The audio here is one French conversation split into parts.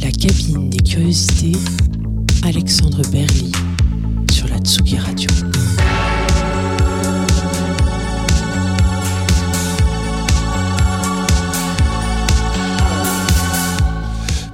La cabine des curiosités, Alexandre Berly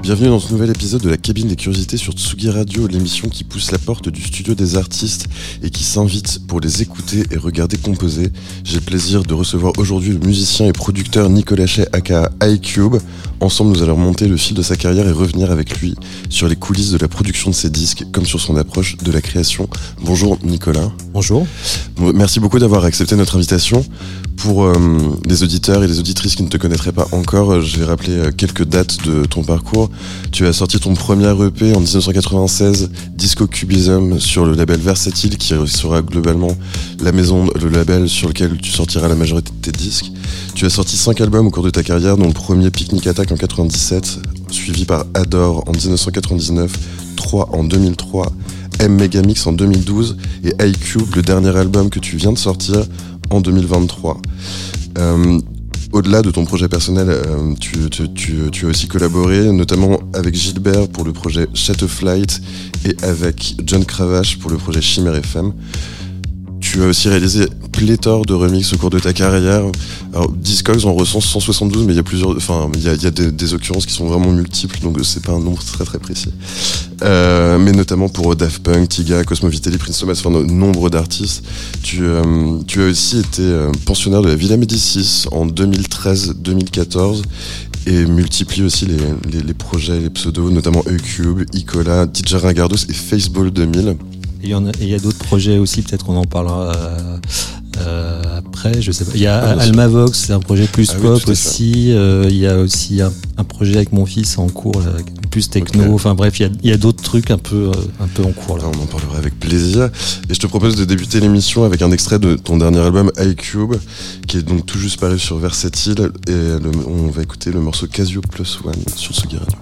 Bienvenue dans ce nouvel épisode de la cabine des curiosités sur Tsugi Radio, l'émission qui pousse la porte du studio des artistes et qui s'invite pour les écouter et regarder composer. J'ai le plaisir de recevoir aujourd'hui le musicien et producteur Nicolas Chet aka iCube. Ensemble, nous allons monter le fil de sa carrière et revenir avec lui sur les coulisses de la production de ses disques comme sur son approche de la création. Bonjour Nicolas. Bonjour. Merci beaucoup d'avoir accepté notre invitation. Pour euh, les auditeurs et les auditrices qui ne te connaîtraient pas encore, euh, je vais rappeler euh, quelques dates de ton parcours. Tu as sorti ton premier EP en 1996, Disco Cubism, sur le label Versatile, qui sera globalement la maison, le label sur lequel tu sortiras la majorité de tes disques. Tu as sorti cinq albums au cours de ta carrière, dont le premier Picnic Attack en 97, suivi par Adore en 1999, 3 en 2003, M Megamix en 2012 et iCube, le dernier album que tu viens de sortir en 2023. Euh, au-delà de ton projet personnel, euh, tu, as aussi collaboré, notamment avec Gilbert pour le projet Shadow Flight et avec John Cravache pour le projet Chimère FM. Tu as aussi réalisé pléthore de remixes au cours de ta carrière. Alors, Discogs en recense 172, mais il y a plusieurs, enfin, il y a, des, occurrences qui sont vraiment multiples, donc c'est pas un nombre très très précis. Euh, mais notamment pour Daft Punk, Tiga, Cosmo Vitelli, Prince Thomas, enfin, nombre d'artistes. Tu, euh, tu as aussi été euh, pensionnaire de la Villa Médicis en 2013-2014 et multiplie aussi les, projets, les pseudos, notamment E-Cube, Icola, DJ Ringardos et Faceball 2000. Il y, en a, il y a d'autres projets aussi, peut-être qu'on en parlera euh, euh, après, je sais pas. Il y a ah, Almavox, c'est un projet plus ah, pop oui, aussi. Euh, il y a aussi un, un, projet avec mon fils en cours, là, plus techno. Okay. Enfin bref, il y a, d'autres trucs un peu, un peu en cours là. On en parlera avec plaisir. Et je te propose de débuter l'émission avec un extrait de ton dernier album iCube, qui est donc tout juste paru sur Versatile. Et le, on va écouter le morceau Casio Plus One sur Sugi Radio.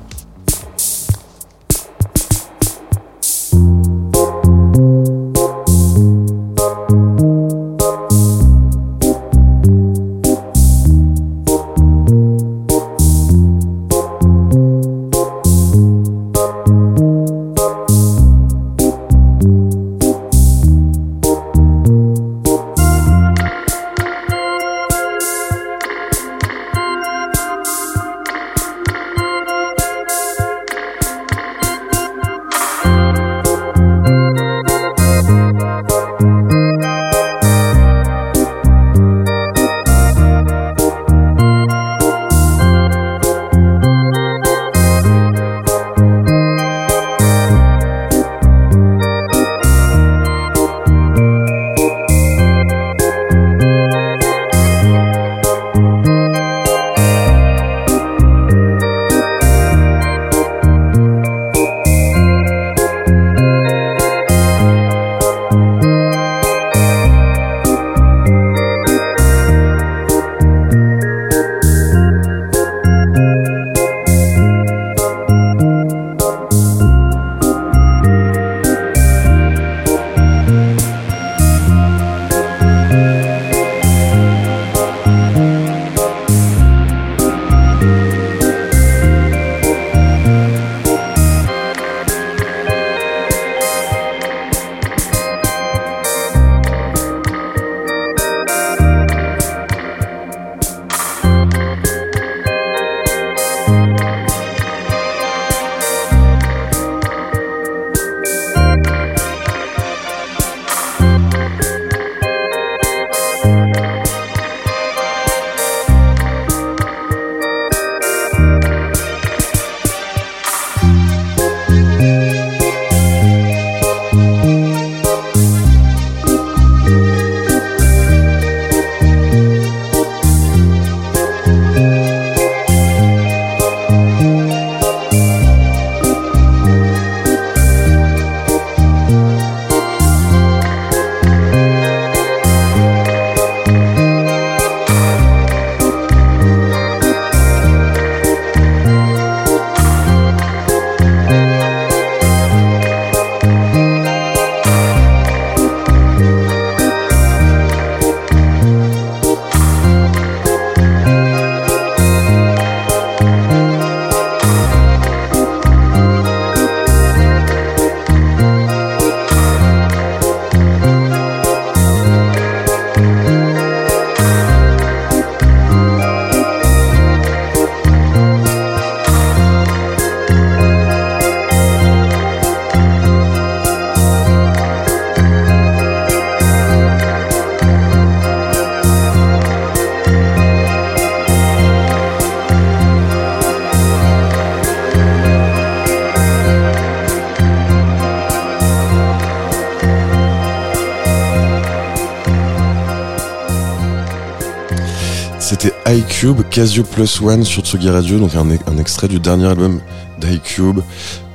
iCube, Casio Plus One sur Tsugi Radio, donc un, extrait du dernier album d'iCube.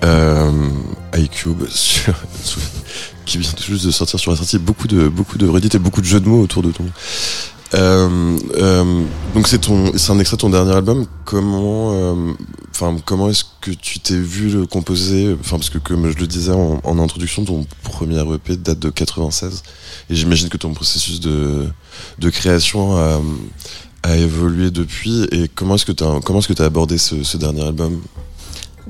Euh, iCube, qui vient juste de sortir sur la sortie. Beaucoup de, beaucoup de redites et beaucoup de jeux de mots autour de ton. Euh, euh, donc c'est un extrait de ton dernier album. Comment, comment est-ce que tu t'es vu le composer? Enfin, parce que comme je le disais en, introduction, ton premier EP date de 96, et j'imagine que ton processus de, création a évolué depuis. Et comment est-ce que tu comment est-ce que as abordé ce, dernier album?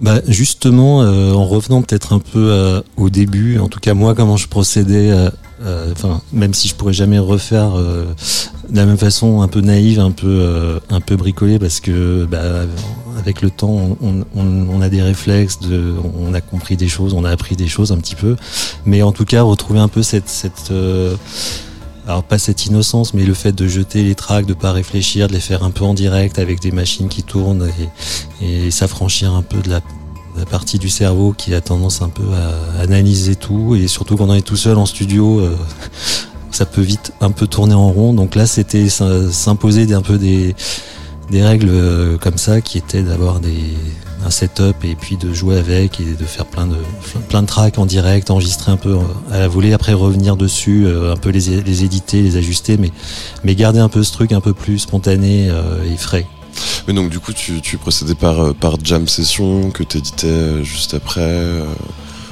Bah justement, euh, en revenant peut-être un peu euh, au début, en tout cas moi comment je procédais, euh, enfin même si je pourrais jamais refaire de la même façon, un peu naïve, un peu un peu bricolé, parce que bah, avec le temps on, a des réflexes, de, on a compris des choses, on a appris des choses un petit peu, mais en tout cas retrouver un peu cette alors pas cette innocence, mais le fait de jeter les tracks, de pas réfléchir, de les faire un peu en direct avec des machines qui tournent et, s'affranchir un peu de la, la, partie du cerveau qui a tendance un peu à analyser tout et surtout quand on est tout seul en studio. Euh, ça peut vite un peu tourner en rond. Donc là, c'était s'imposer un peu des, des règles euh, comme ça qui étaient d'avoir des, un setup et puis de jouer avec et de faire plein de plein de tracks en direct, enregistrer un peu à la volée, après revenir dessus, euh, un peu les, les éditer, les ajuster, mais mais garder un peu ce truc un peu plus spontané euh, et frais. Mais donc du coup tu, tu procédais par par jam session que tu éditais juste après.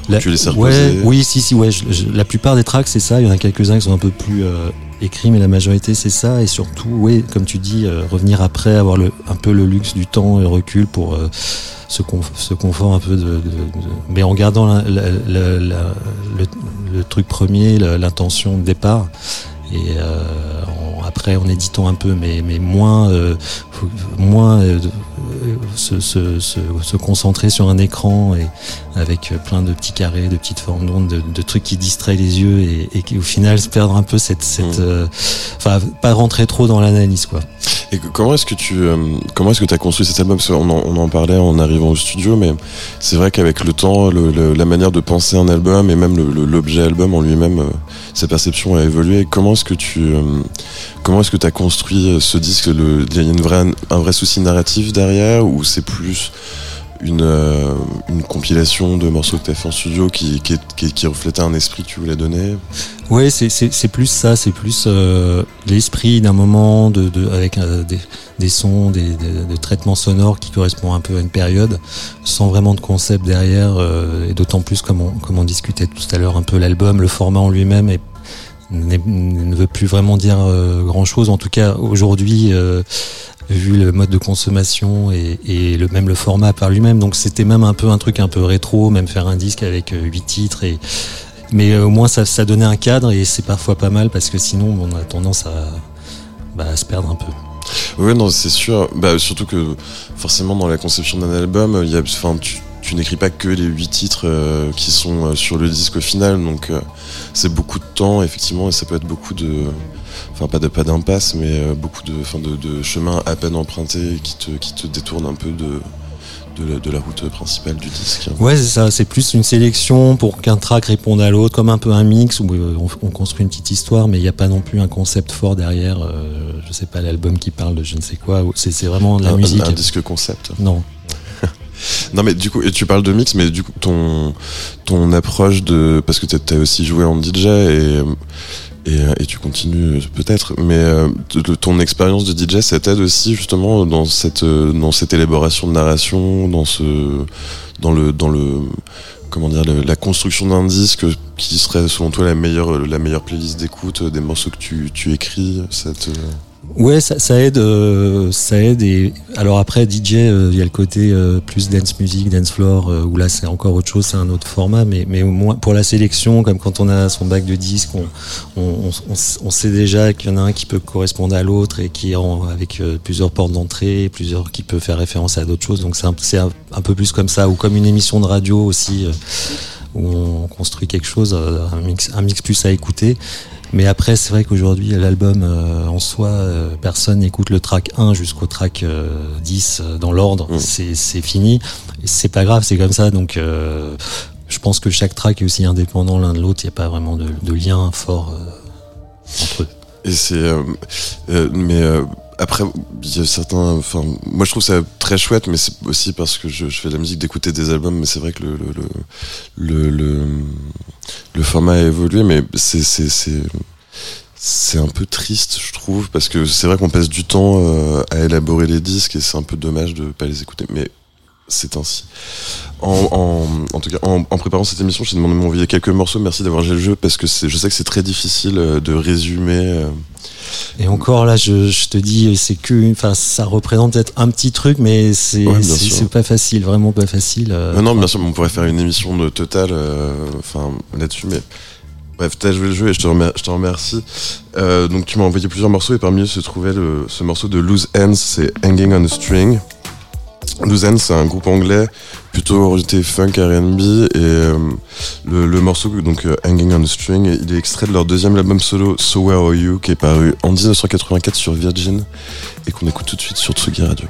La, tu les ouais, oui, si, si, ouais. Je, je, la plupart des tracks, c'est ça. Il y en a quelques-uns qui sont un peu plus euh, écrits, mais la majorité, c'est ça. Et surtout, oui, comme tu dis, euh, revenir après, avoir le, un peu le luxe du temps et recul pour euh, ce, conf ce confort un peu de, de, de, mais en gardant la, la, la, le, le, truc premier, l'intention de départ. Et en, après, en éditant un peu, mais, mais moins, moins se, se, se, se, concentrer sur un écran et avec plein de petits carrés, de petites formes d'ondes, de, de, trucs qui distraient les yeux et, et qui au final se perdre un peu cette, cette, mmh. euh, enfin pas rentrer trop dans l'analyse quoi. Et comment est-ce que tu euh, comment est-ce que tu as construit cet album? Parce on, en, on en parlait en arrivant au studio, mais c'est vrai qu'avec le temps, le, le, la manière de penser un album et même l'objet album en lui-même, euh, sa perception a évolué. Comment est-ce que tu comment est-ce que tu as construit ce disque Il y a une vraie, un vrai souci narratif derrière? Ou c'est plus une, euh, une compilation de morceaux que tu as fait en studio qui, reflétait un esprit que tu voulais donner? Oui, c'est plus ça, c'est plus euh, l'esprit d'un moment avec euh, des, sons, des, traitements sonores qui correspondent un peu à une période, sans vraiment de concept derrière, et d'autant plus comme on, discutait tout à l'heure, un peu l'album, le format en lui-même ne veut plus vraiment dire grand chose. En tout cas, aujourd'hui, vu le mode de consommation et, le même le format par lui-même. Donc c'était même un peu un truc un peu rétro, même faire un disque avec euh, huit titres et mais au moins ça, donnait un cadre et c'est parfois pas mal parce que sinon on a tendance à, bah, se perdre un peu. Oui, non, c'est sûr. Bah, surtout que forcément dans la conception d'un album, tu, n'écris pas que les huit titres euh, qui sont euh, sur le disque au final, donc euh, c'est beaucoup de temps effectivement et ça peut être beaucoup de, enfin pas de pas d'impasse, mais beaucoup de, enfin de, de chemins à peine empruntés qui te qui te détournent un peu de de la, de la, route principale du disque. Ouais, c'est ça. C'est plus une sélection pour qu'un track réponde à l'autre, comme un peu un mix où on, on construit une petite histoire, mais il n'y a pas non plus un concept fort derrière. Euh, je sais pas l'album qui parle de je ne sais quoi. C'est vraiment de la un, musique. Un, un disque concept. Non. non mais du coup, et tu parles de mix, mais du coup ton ton approche de parce que tu as aussi joué en DJ et et, et tu continues peut-être, mais euh, ton expérience de DJ, ça t'aide aussi justement dans cette dans cette élaboration de narration, dans ce dans le dans le comment dire la construction d'un disque qui serait selon toi la meilleure la meilleure playlist d'écoute des morceaux que tu tu écris cette Ouais, ça, ça aide, euh, ça aide. Et alors après DJ, il euh, y a le côté euh, plus dance music, dance floor, où là c'est encore autre chose, c'est un autre format. Mais mais au moins pour la sélection, comme quand on a son bac de disques, on on, on, sait déjà qu'il y en a un qui peut correspondre à l'autre et qui en, avec plusieurs portes d'entrée, plusieurs qui peut faire référence à d'autres choses. Donc c'est un, un, peu plus comme ça, ou comme une émission de radio aussi. où on construit quelque chose, un mix plus à écouter. Mais après, c'est vrai qu'aujourd'hui, l'album euh, en soi, euh, personne n'écoute le track 1 jusqu'au track euh, 10 dans l'ordre. Mmh. C'est fini. C'est pas grave, c'est comme ça. Donc, euh, je pense que chaque track est aussi indépendant l'un de l'autre. Il n'y a pas vraiment de, de lien fort entre eux. Et c'est, mais après, il y a certains. Enfin, moi, je trouve ça très chouette, mais c'est aussi parce que je, fais de la musique d'écouter des albums. Mais c'est vrai que le le, le, le, format a évolué, mais c'est c'est c'est un peu triste, je trouve, parce que c'est vrai qu'on passe du temps euh, à élaborer les disques et c'est un peu dommage de pas les écouter. Mais c'est ainsi. En, en, tout cas, en, préparant cette émission, j'ai demandé de m'envoyer quelques morceaux. Merci d'avoir joué le jeu parce que je sais que c'est très difficile euh, de résumer. Euh. Et encore là, je, je te dis, c'est que, enfin, ça représente peut-être un petit truc, mais c'est pas facile, vraiment pas facile. Euh. non, non, bien sûr, on pourrait faire une émission de total, enfin, là-dessus, mais. Bref, t'as joué le jeu et je te, remercie. Je te remercie. donc tu m'as envoyé plusieurs morceaux et parmi eux se trouvait le, ce morceau de Loose Ends, c'est Hanging on a String. Ends, c'est un groupe anglais plutôt orienté funk R&B et euh, le, morceau donc euh, Hanging on a String, il est extrait de leur deuxième album solo So Where Are You qui est paru en 1984 sur Virgin et qu'on écoute tout de suite sur Tsugi Radio.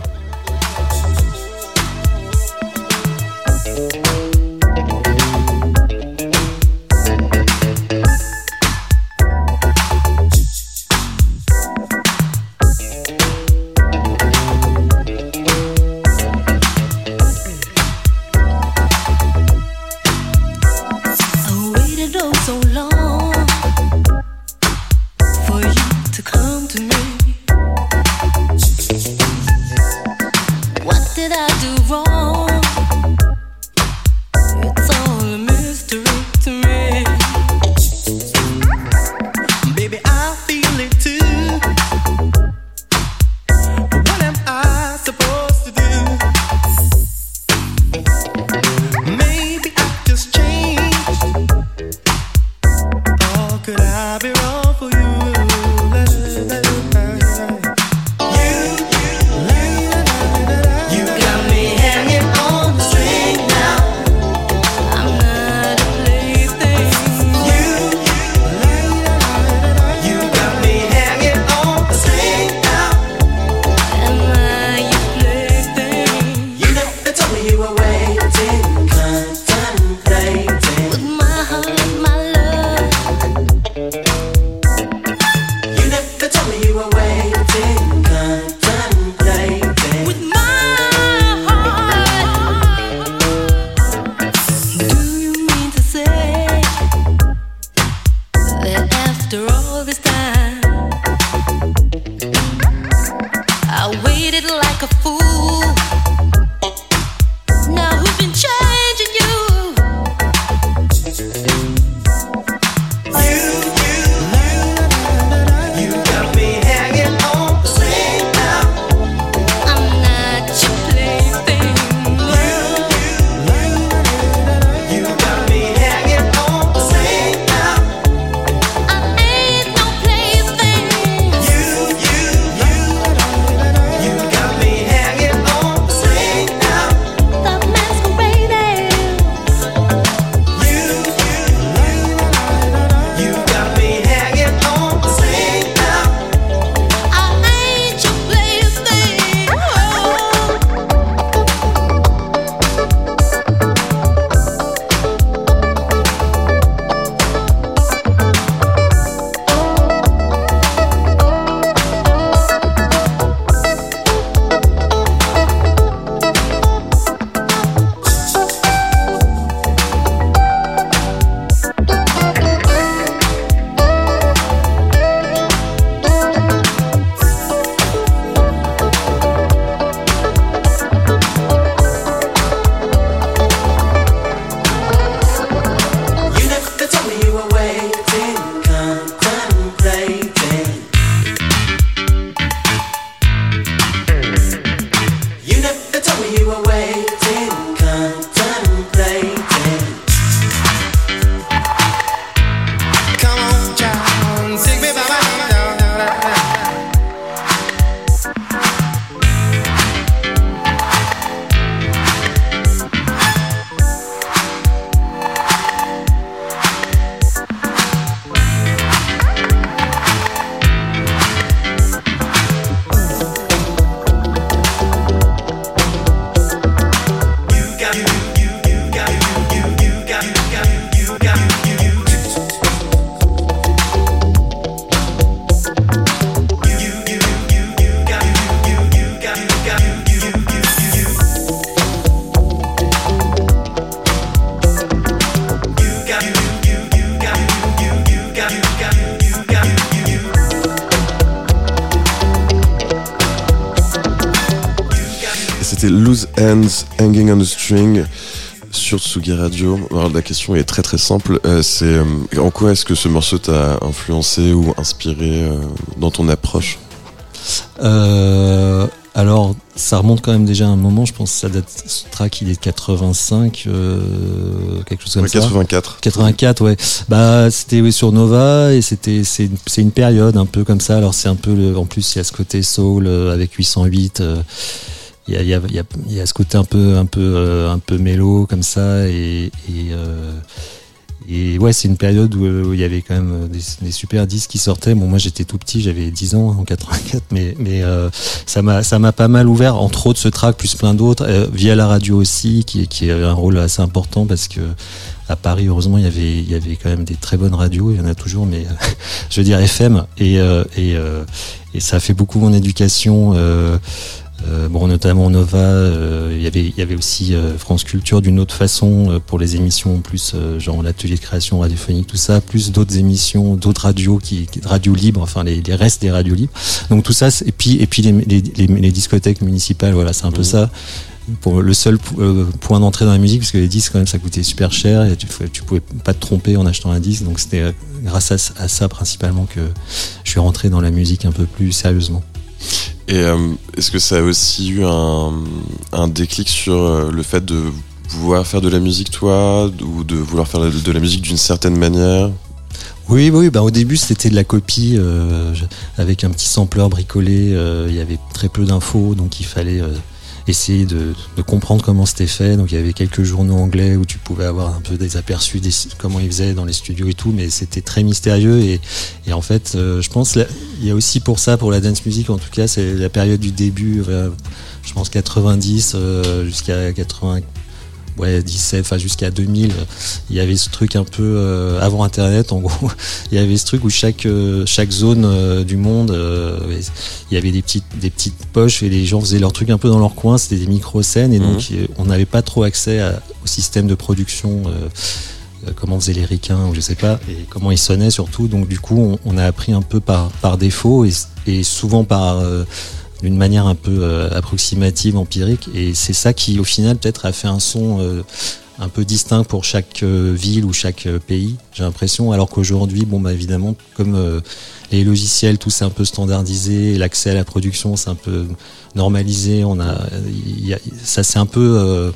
Question est très très simple. Euh, c'est euh, en quoi est-ce que ce morceau t'a influencé ou inspiré euh, dans ton approche? Alors, ça remonte quand même déjà à un moment, je pense que ça date, ce track il est de 85, quelque chose comme 84. 84, ouais. Bah, c'était sur Nova et c'était, c'est une, une, période un peu comme ça. Alors, c'est un peu, le, en plus, il y a ce côté soul avec 808 il y a, y, a, y a, ce côté un peu un peu euh, un peu mélo comme ça et et, euh, et ouais c'est une période où, il y avait quand même des, des, super disques qui sortaient. Bon moi j'étais tout petit j'avais 10 ans en 84 mais mais euh, ça m'a pas mal ouvert entre autres ce track plus plein d'autres euh, via la radio aussi qui qui avait un rôle assez important parce que à Paris heureusement il y avait quand même des très bonnes radios il y en a toujours mais je veux dire FM et ça a fait beaucoup mon éducation euh, euh, bon, notamment Nova, euh, y il y avait aussi euh, France Culture d'une autre façon pour les émissions, plus genre l'atelier de création radiophonique, tout ça, plus d'autres émissions, d'autres radios qui, radios libres, enfin les, les, restes des radios libres. Donc tout ça, et puis et puis les, les, les discothèques municipales, voilà, c'est un peu mmh. ça pour le seul point d'entrée dans la musique parce que les disques quand même ça coûtait super cher et tu, tu pouvais pas te tromper en achetant un disque donc c'était grâce à, à, ça principalement que je suis rentré dans la musique un peu plus sérieusement. Et euh, est-ce que ça a aussi eu un, déclic sur euh, le fait de vouloir faire de la musique toi ou de vouloir faire de la musique d'une certaine manière? Oui, oui, bah au début c'était de la copie euh, avec un petit sampleur bricolé. Il y avait très peu d'infos, donc il fallait essayer de, comprendre comment c'était fait. Donc il y avait quelques journaux anglais où tu pouvais avoir un peu des aperçus de comment ils faisaient dans les studios et tout, mais c'était très mystérieux. Et, en fait, euh, je pense il y a aussi pour ça, pour la dance music en tout cas, c'est la période du début, je pense 90 euh, jusqu'à 80 ouais 17 enfin jusqu'à 2000 il y avait ce truc un peu euh, avant internet en gros. Il y avait ce truc où chaque euh, chaque zone euh, du monde il y avait des petites des petites poches et les gens faisaient leur truc un peu dans leur coin. C'était des micro scènes et donc mhm. on n'avait pas trop accès au système de production comment faisaient les ricains je sais pas et comment ils sonnaient surtout. Donc du coup on, on a appris un peu par par défaut et, et souvent par d'une manière un peu euh, approximative, empirique. Et c'est ça qui, au final, peut-être a fait un son euh, un peu distinct pour chaque euh, ville ou chaque pays, j'ai l'impression. Alors qu'aujourd'hui, bon, bah, évidemment, comme les logiciels, tout c'est un peu standardisé, l'accès à la production, c'est un peu normalisé. On a, ça c'est un peu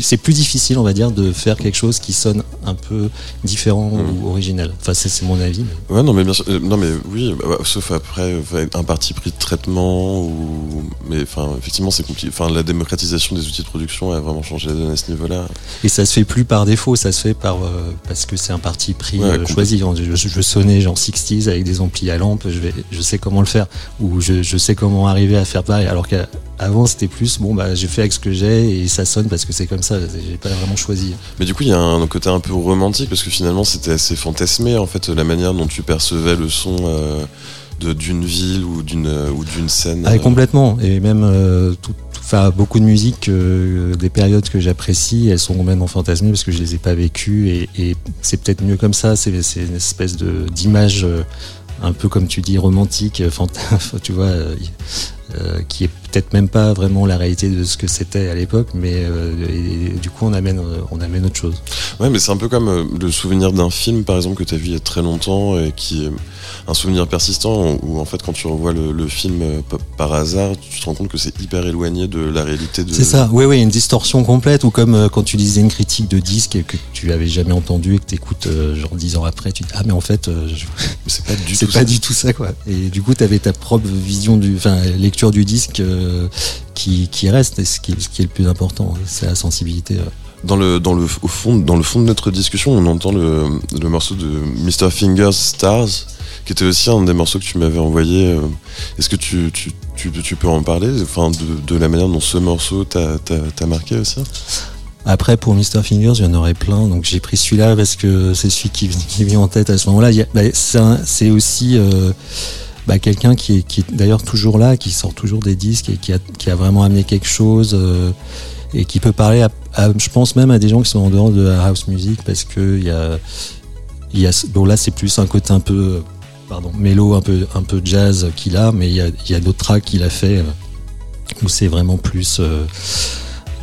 c'est plus difficile, on va dire, de faire quelque chose qui sonne un peu différent mmh. ou original. Enfin, c'est mon avis. Ouais, non, mais bien sûr, euh, non, mais oui, bah, bah, sauf après un parti pris de traitement ou, mais enfin, effectivement, c'est compliqué. Enfin, la démocratisation des outils de production a vraiment changé la donne à ce niveau-là. Et ça se fait plus par défaut, ça se fait par euh, parce que c'est un parti pris euh, choisi. Je, je, sonnais genre 60s avec des amplis à lampe, je vais, je sais comment le faire, ou je, je sais comment arriver à faire pareil. Alors qu'avant, c'était plus bon, bah, j'ai fait avec ce que j'ai et ça sonne parce que c'est comme ça, j'ai pas vraiment choisi. Mais du coup, il y a un côté un peu romantique parce que finalement, c'était assez fantasmé en fait, la manière dont tu percevais le son. Euh, d'une ville ou d'une ou d'une scène ah, complètement et même euh, tout, beaucoup de musique euh, des périodes que j'apprécie elles sont complètement fantasmées parce que je les ai pas vécues et, et c'est peut-être mieux comme ça c'est une espèce de d'image un peu comme tu dis romantique tu vois euh, qui est peut-être même pas vraiment la réalité de ce que c'était à l'époque, mais euh, du coup on amène, euh, on amène autre chose. Ouais, mais c'est un peu comme le souvenir d'un film par exemple que tu as vu il y a très longtemps et qui un souvenir persistant où en fait quand tu revois le, film euh, par hasard, tu te rends compte que c'est hyper éloigné de la réalité de. C'est ça, oui, oui, une distorsion complète ou comme euh, quand tu lisais une critique de disque que tu avais jamais entendu et que tu écoutes euh, genre dix ans après, tu te dis ah mais en fait, c'est pas du tout. pas du tout ça quoi. Et du coup, tu avais ta propre vision du, enfin lecture du disque qui, qui reste, et ce qui, ce qui est le plus important, c'est la sensibilité. Dans le, dans, le, au fond, dans le fond de notre discussion, on entend le, le morceau de Mr. Fingers Stars qui était aussi un des morceaux que tu m'avais envoyé. Euh, est-ce que tu, tu, tu, tu, peux en parler? Enfin, de, de, la manière dont ce morceau t'a marqué aussi? Après, pour Mr. Fingers, il y en aurait plein. Donc j'ai pris celui-là parce que c'est celui qui, qui vient en tête à ce moment-là. Bah, c'est aussi euh, bah, quelqu'un qui est, qui d'ailleurs toujours là, qui sort toujours des disques et qui a, qui a vraiment amené quelque chose euh, et qui peut parler, à, je pense même à des gens qui sont en dehors de la house music parce que y a, y a, bon là c'est plus un côté un peu pardon, mélo, un peu, un peu jazz qu'il a, mais il y a, y a d'autres tracks qu'il a fait. Euh, où c'est vraiment plus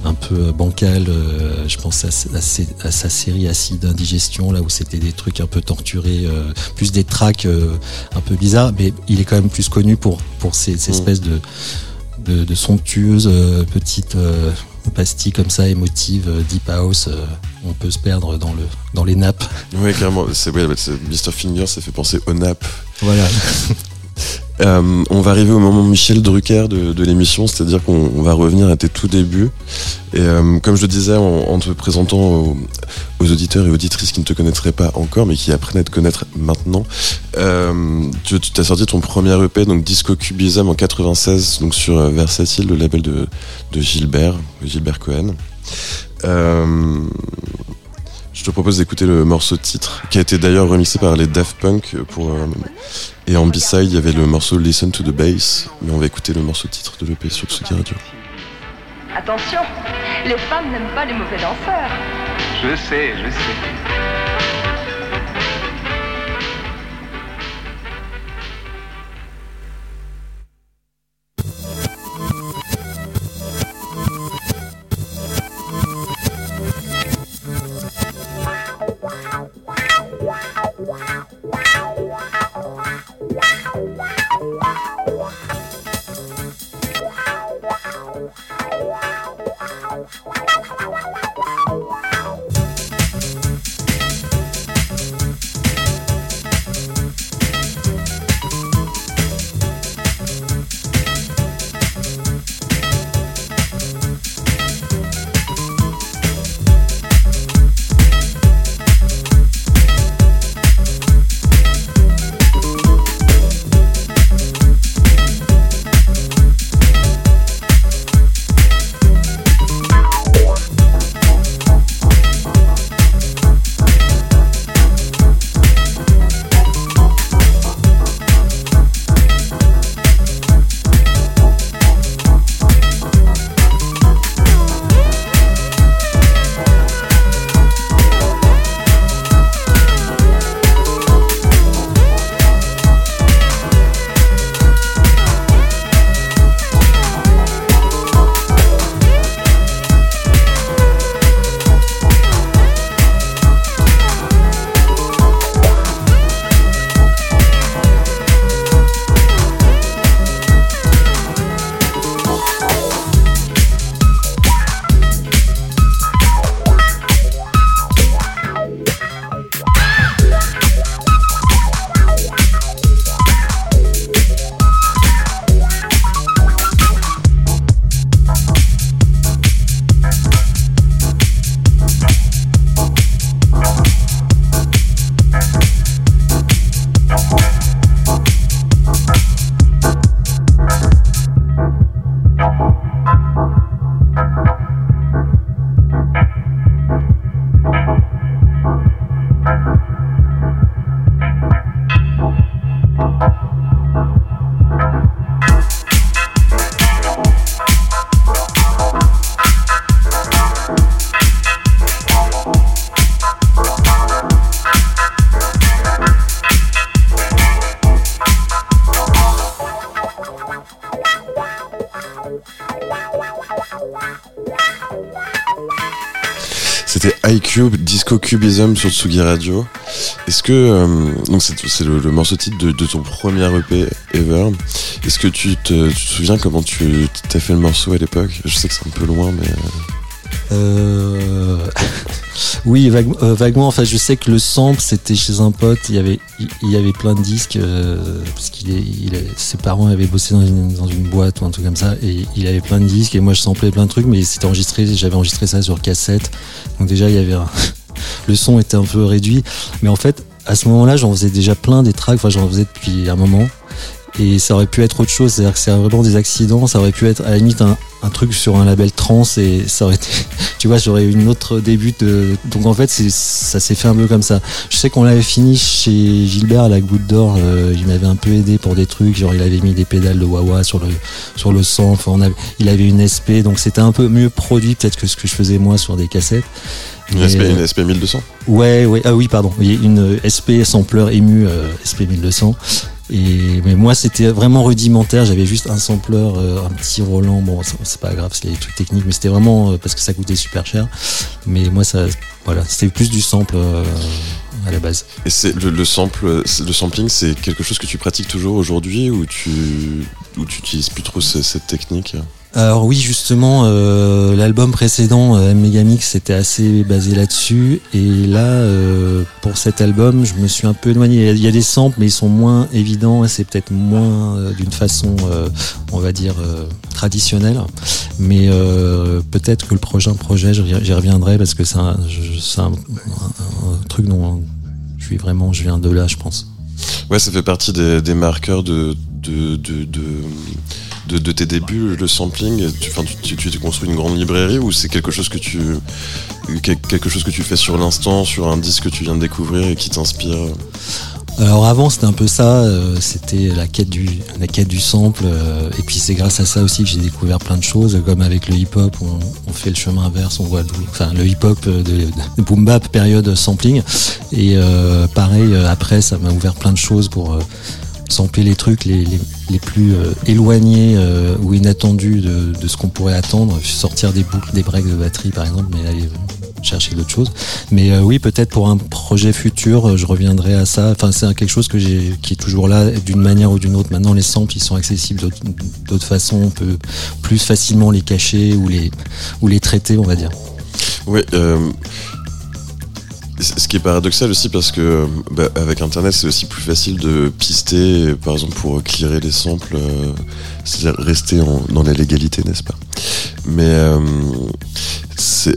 un peu bancal. je pense à, sa série Acide Indigestion, là où c'était des trucs un peu torturés, plus des tracks un peu bizarres, mais il est quand même plus connu pour, pour ces, mm. espèces de, de, somptueuses petites pastilles comme ça, émotives, deep house. on peut se perdre dans, le, dans les nappes. Oui, clairement. C'est, Mr. Finger, ça fait penser aux nappes. Voilà. Euh, on va arriver au moment Michel Drucker de, l'émission, c'est-à-dire qu'on va revenir à tes tout débuts. Et euh, comme je le disais en, te présentant aux, auditeurs et auditrices qui ne te connaîtraient pas encore, mais qui apprennent à te connaître maintenant, euh, tu, as sorti ton premier EP, donc Disco Cubism en 96, donc sur Versatile, le label de, de Gilbert, Gilbert Cohen. Je te propose d'écouter le morceau titre, qui a été d'ailleurs remixé par les Daft Punk pour. Euh, et en B-side, il y avait le morceau Listen to the Bass, mais on va écouter le morceau titre de l'EP sur Tsugi Radio. Attention, les femmes n'aiment pas les mauvais danseurs. Je sais, je sais. Wow. Cubism sur Tsugi Radio. Est-ce que euh, donc c'est le, morceau titre de, ton premier EP ever. Est-ce que tu te, souviens comment tu t'as fait le morceau à l'époque? Je sais que c'est un peu loin, mais euh, oui, euh, vaguement. Enfin, je sais que le sample c'était chez un pote. Il y avait il y avait plein de disques parce qu'il ses parents avaient bossé dans une, dans une boîte ou un truc comme ça et il avait plein de disques et moi je samplais plein de trucs mais c'était enregistré j'avais enregistré ça sur cassette donc déjà il y avait un, le son était un peu réduit. Mais en fait, à ce moment-là, j'en faisais déjà plein des tracks, enfin j'en faisais depuis un moment. Et ça aurait pu être autre chose, c'est-à-dire que c'est vraiment des accidents, ça aurait pu être à la limite un, truc sur un label trans et ça aurait été, tu vois, j'aurais eu une autre début de. Donc en fait, ça s'est fait un peu comme ça. Je sais qu'on l'avait fini chez Gilbert à la Goutte d'Or. Euh, il m'avait un peu aidé pour des trucs, genre il avait mis des pédales de Wawa sur le sur le son. Enfin, on avait, il avait une SP, donc c'était un peu mieux produit peut-être que ce que je faisais moi sur des cassettes. Une, SP, une SP 1200 Ouais, ouais, ah oui, pardon. Une SP sampleur ému euh, SP 1200. Et, mais moi, c'était vraiment rudimentaire. J'avais juste un sampleur, euh, un petit Roland. Bon, c'est pas grave, c'est des trucs techniques, mais c'était vraiment euh, parce que ça coûtait super cher. Mais moi, ça, voilà, c'était plus du sample à la base. Et c'est le, le, sample, le sampling, c'est quelque chose que tu pratiques toujours aujourd'hui ou tu, ou tu utilises plus trop cette technique? Alors oui, justement, euh, l'album précédent, euh, Megamix, c'était assez basé là-dessus. Et là, euh, pour cet album, je me suis un peu éloigné. Il y a des samples, mais ils sont moins évidents. C'est peut-être moins d'une façon, on va dire, traditionnelle. Mais peut-être que le prochain projet, j'y reviendrai parce que c'est un, un, truc dont je suis vraiment, je viens de là, je pense. Ouais, ça fait partie des, marqueurs de, tes débuts, le sampling. Tu, tu, tu, tu, construis une grande librairie ou c'est quelque chose que tu fais sur l'instant, sur un disque que tu viens de découvrir et qui t'inspire? Alors avant c'était un peu ça, euh, c'était la quête du sample euh, et puis c'est grâce à ça aussi que j'ai découvert plein de choses comme avec le hip hop on, fait le chemin inverse, on voit le hip hop de, de, boom bap période sampling et euh, pareil après ça m'a ouvert plein de choses pour sampler les trucs les, plus éloignés ou inattendus de, ce qu'on pourrait attendre, sortir des boucles, des breaks de batterie par exemple, mais chercher d'autres choses. Mais euh, oui, peut-être pour un projet futur, je reviendrai à ça. Enfin, c'est quelque chose que j'ai, qui est toujours là d'une manière ou d'une autre. Maintenant, les samples, ils sont accessibles d'autres façons. On peut plus facilement les cacher ou les, ou les traiter, on va dire. Oui, ce qui est paradoxal aussi parce que bah, avec internet c'est aussi plus facile de pister par exemple pour clearer les samples euh, c'est-à-dire rester dans la légalité n'est-ce pas? Mais euh,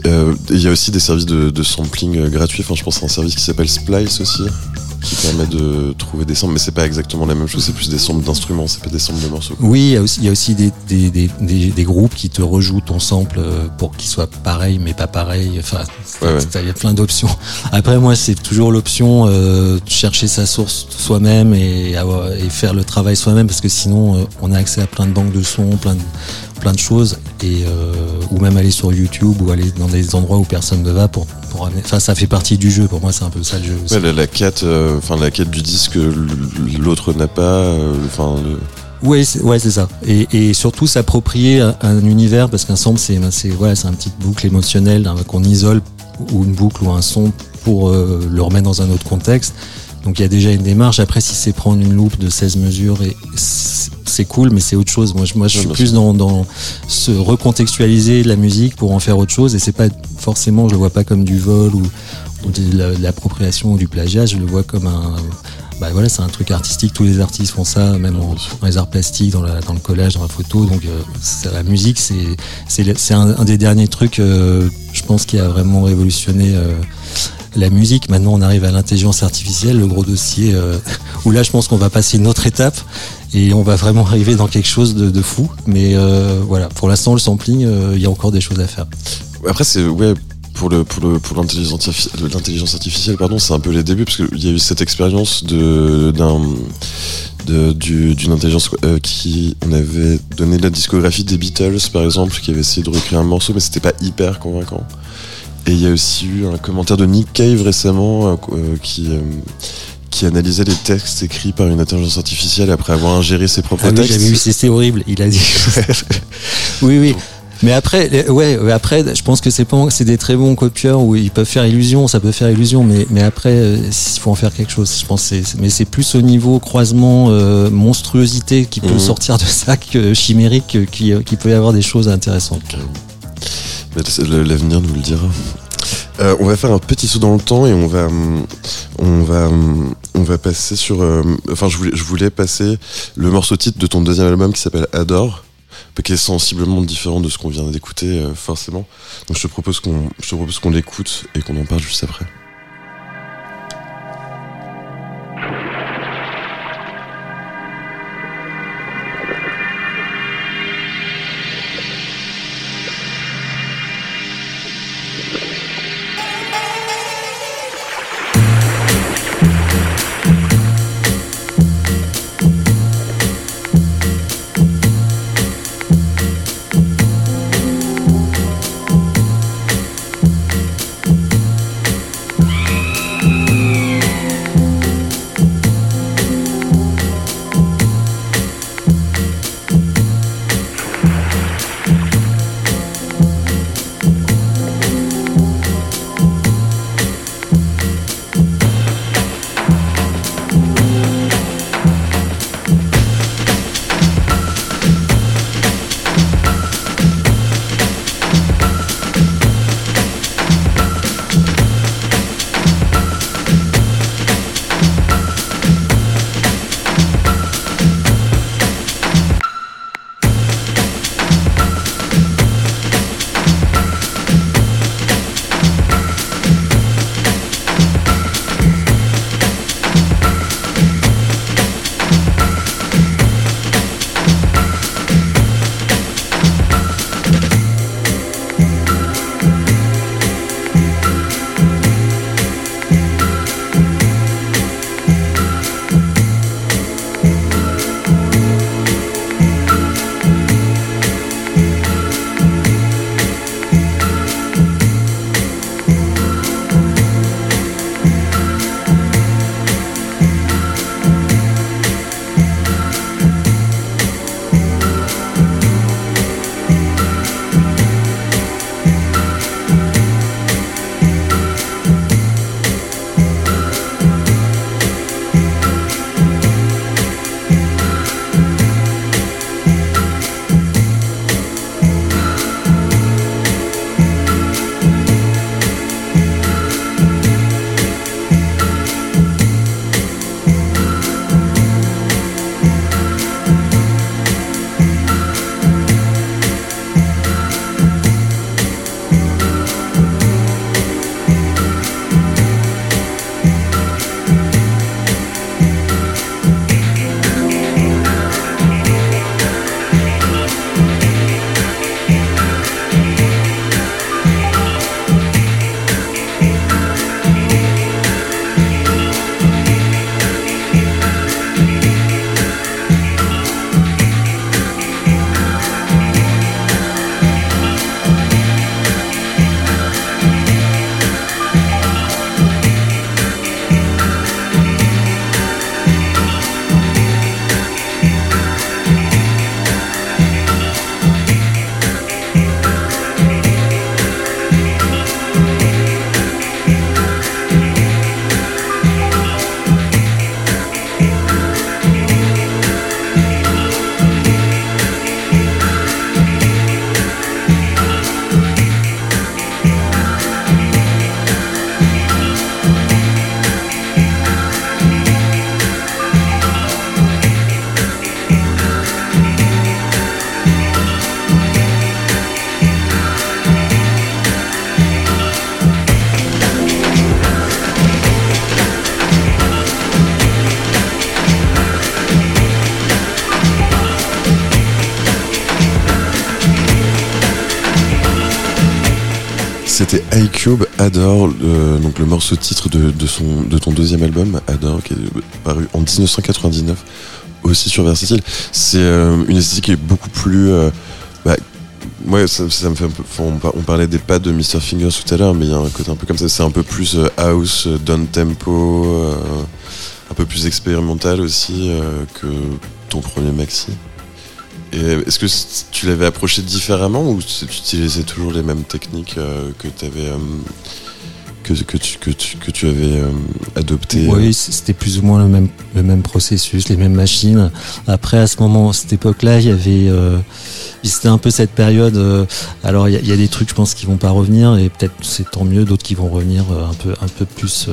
euh, il y a aussi des services de, de sampling gratuits. Enfin je pense à un service qui s'appelle Splice aussi qui permet de trouver des samples, mais c'est pas exactement la même chose, c'est plus des samples d'instruments, c'est pas des samples de morceaux. Oui, il y a aussi, il y a aussi des, des, des, des, groupes qui te rejouent ton sample euh, pour qu'il soit pareil, mais pas pareil. Enfin, il y a plein d'options. Après, moi, c'est toujours l'option euh, de chercher sa source soi-même et, et faire le travail soi-même, parce que sinon, euh, on a accès à plein de banques de sons, plein de plein de choses et euh, ou même aller sur YouTube ou aller dans des endroits où personne ne va pour pour enfin ça fait partie du jeu pour moi c'est un peu ça le jeu. Ouais, la, quête euh, enfin la quête du disque l'autre n'a pas euh, enfin Ouais, c'est, ouais, c'est ça. Et, et surtout s'approprier un, un, univers parce qu'un sample, c'est, c'est, voilà, c'est une petite boucle émotionnelle hein, qu'on isole ou une boucle ou un son pour euh, le remettre dans un autre contexte. Donc il y a déjà une démarche. Après, si c'est prendre une loupe de 16 mesures, et c'est cool, mais c'est autre chose. Moi, je, moi, je suis plus dans, dans se recontextualiser la musique pour en faire autre chose. Et c'est pas forcément, je le vois pas comme du vol ou, de l'appropriation ou du plagiat. Je le vois comme un bah voilà, c'est un truc artistique. Tous les artistes font ça, même en, dans les arts plastiques, dans, la, dans le collage, dans la photo. Donc, euh, la musique, c'est c'est un, un, des derniers trucs, euh, je pense, qui a vraiment révolutionné euh, la musique. Maintenant, on arrive à l'intelligence artificielle, le gros dossier, euh, où là, je pense qu'on va passer une autre étape et on va vraiment arriver dans quelque chose de, fou. Mais euh, voilà, pour l'instant, le sampling, euh, il y a encore des choses à faire. Après, c'est ouais. Pour l'intelligence artificielle pardon c'est un peu les débuts parce qu'il y a eu cette expérience d'un d'une intelligence qui on avait donné la discographie des Beatles par exemple qui avait essayé de recréer un morceau mais c'était pas hyper convaincant et il y a aussi eu un commentaire de Nick Cave récemment euh, euh, qui euh, qui analysait les textes écrits par une intelligence artificielle après avoir ingéré ses propres ah textes. J'avais vu, c'est horrible. Il a dit. oui, oui. Mais après, ouais, après, je pense que c'est pas, c'est des très bons copieurs où ils peuvent faire illusion, ça peut faire illusion, mais mais après, il faut en faire quelque chose. Je pense, mais c'est plus au niveau croisement, monstruosité qui peut mmh. sortir de ça que chimérique, qui, qui peut y avoir des choses intéressantes. L'avenir nous le dira. Euh, on va faire un petit saut dans le temps et on va, on va, on va passer sur. Euh, enfin, je voulais, je voulais passer le morceau titre de ton deuxième album qui s'appelle Adore, qui est sensiblement différent de ce qu'on vient d'écouter, euh, forcément. Donc, je te propose qu'on, je te propose qu'on l'écoute et qu'on en parle juste après. iCube Adore, donc le morceau titre de, son, de ton deuxième album, Adore, qui est paru en 1999, aussi sur Versatile. C'est euh, une esthétique qui est beaucoup plus. Euh, bah, ça, me fait. On, parlait des pas de Mr. Fingers tout à l'heure, mais il y a un côté un peu comme ça. C'est un peu plus euh, house, down tempo, un peu plus expérimental aussi que ton premier maxi. Est-ce que tu l'avais approché différemment ou tu utilisais toujours les mêmes techniques euh, euh, que, tu, avais euh, adopté Oui, c'était plus ou moins le même, processus, les mêmes machines. Après, à ce moment, cette époque-là, il y avait. c'était un peu cette période. alors, il y, a des trucs, je pense, qui vont pas revenir et peut-être c'est tant mieux, d'autres qui vont revenir un peu, un peu plus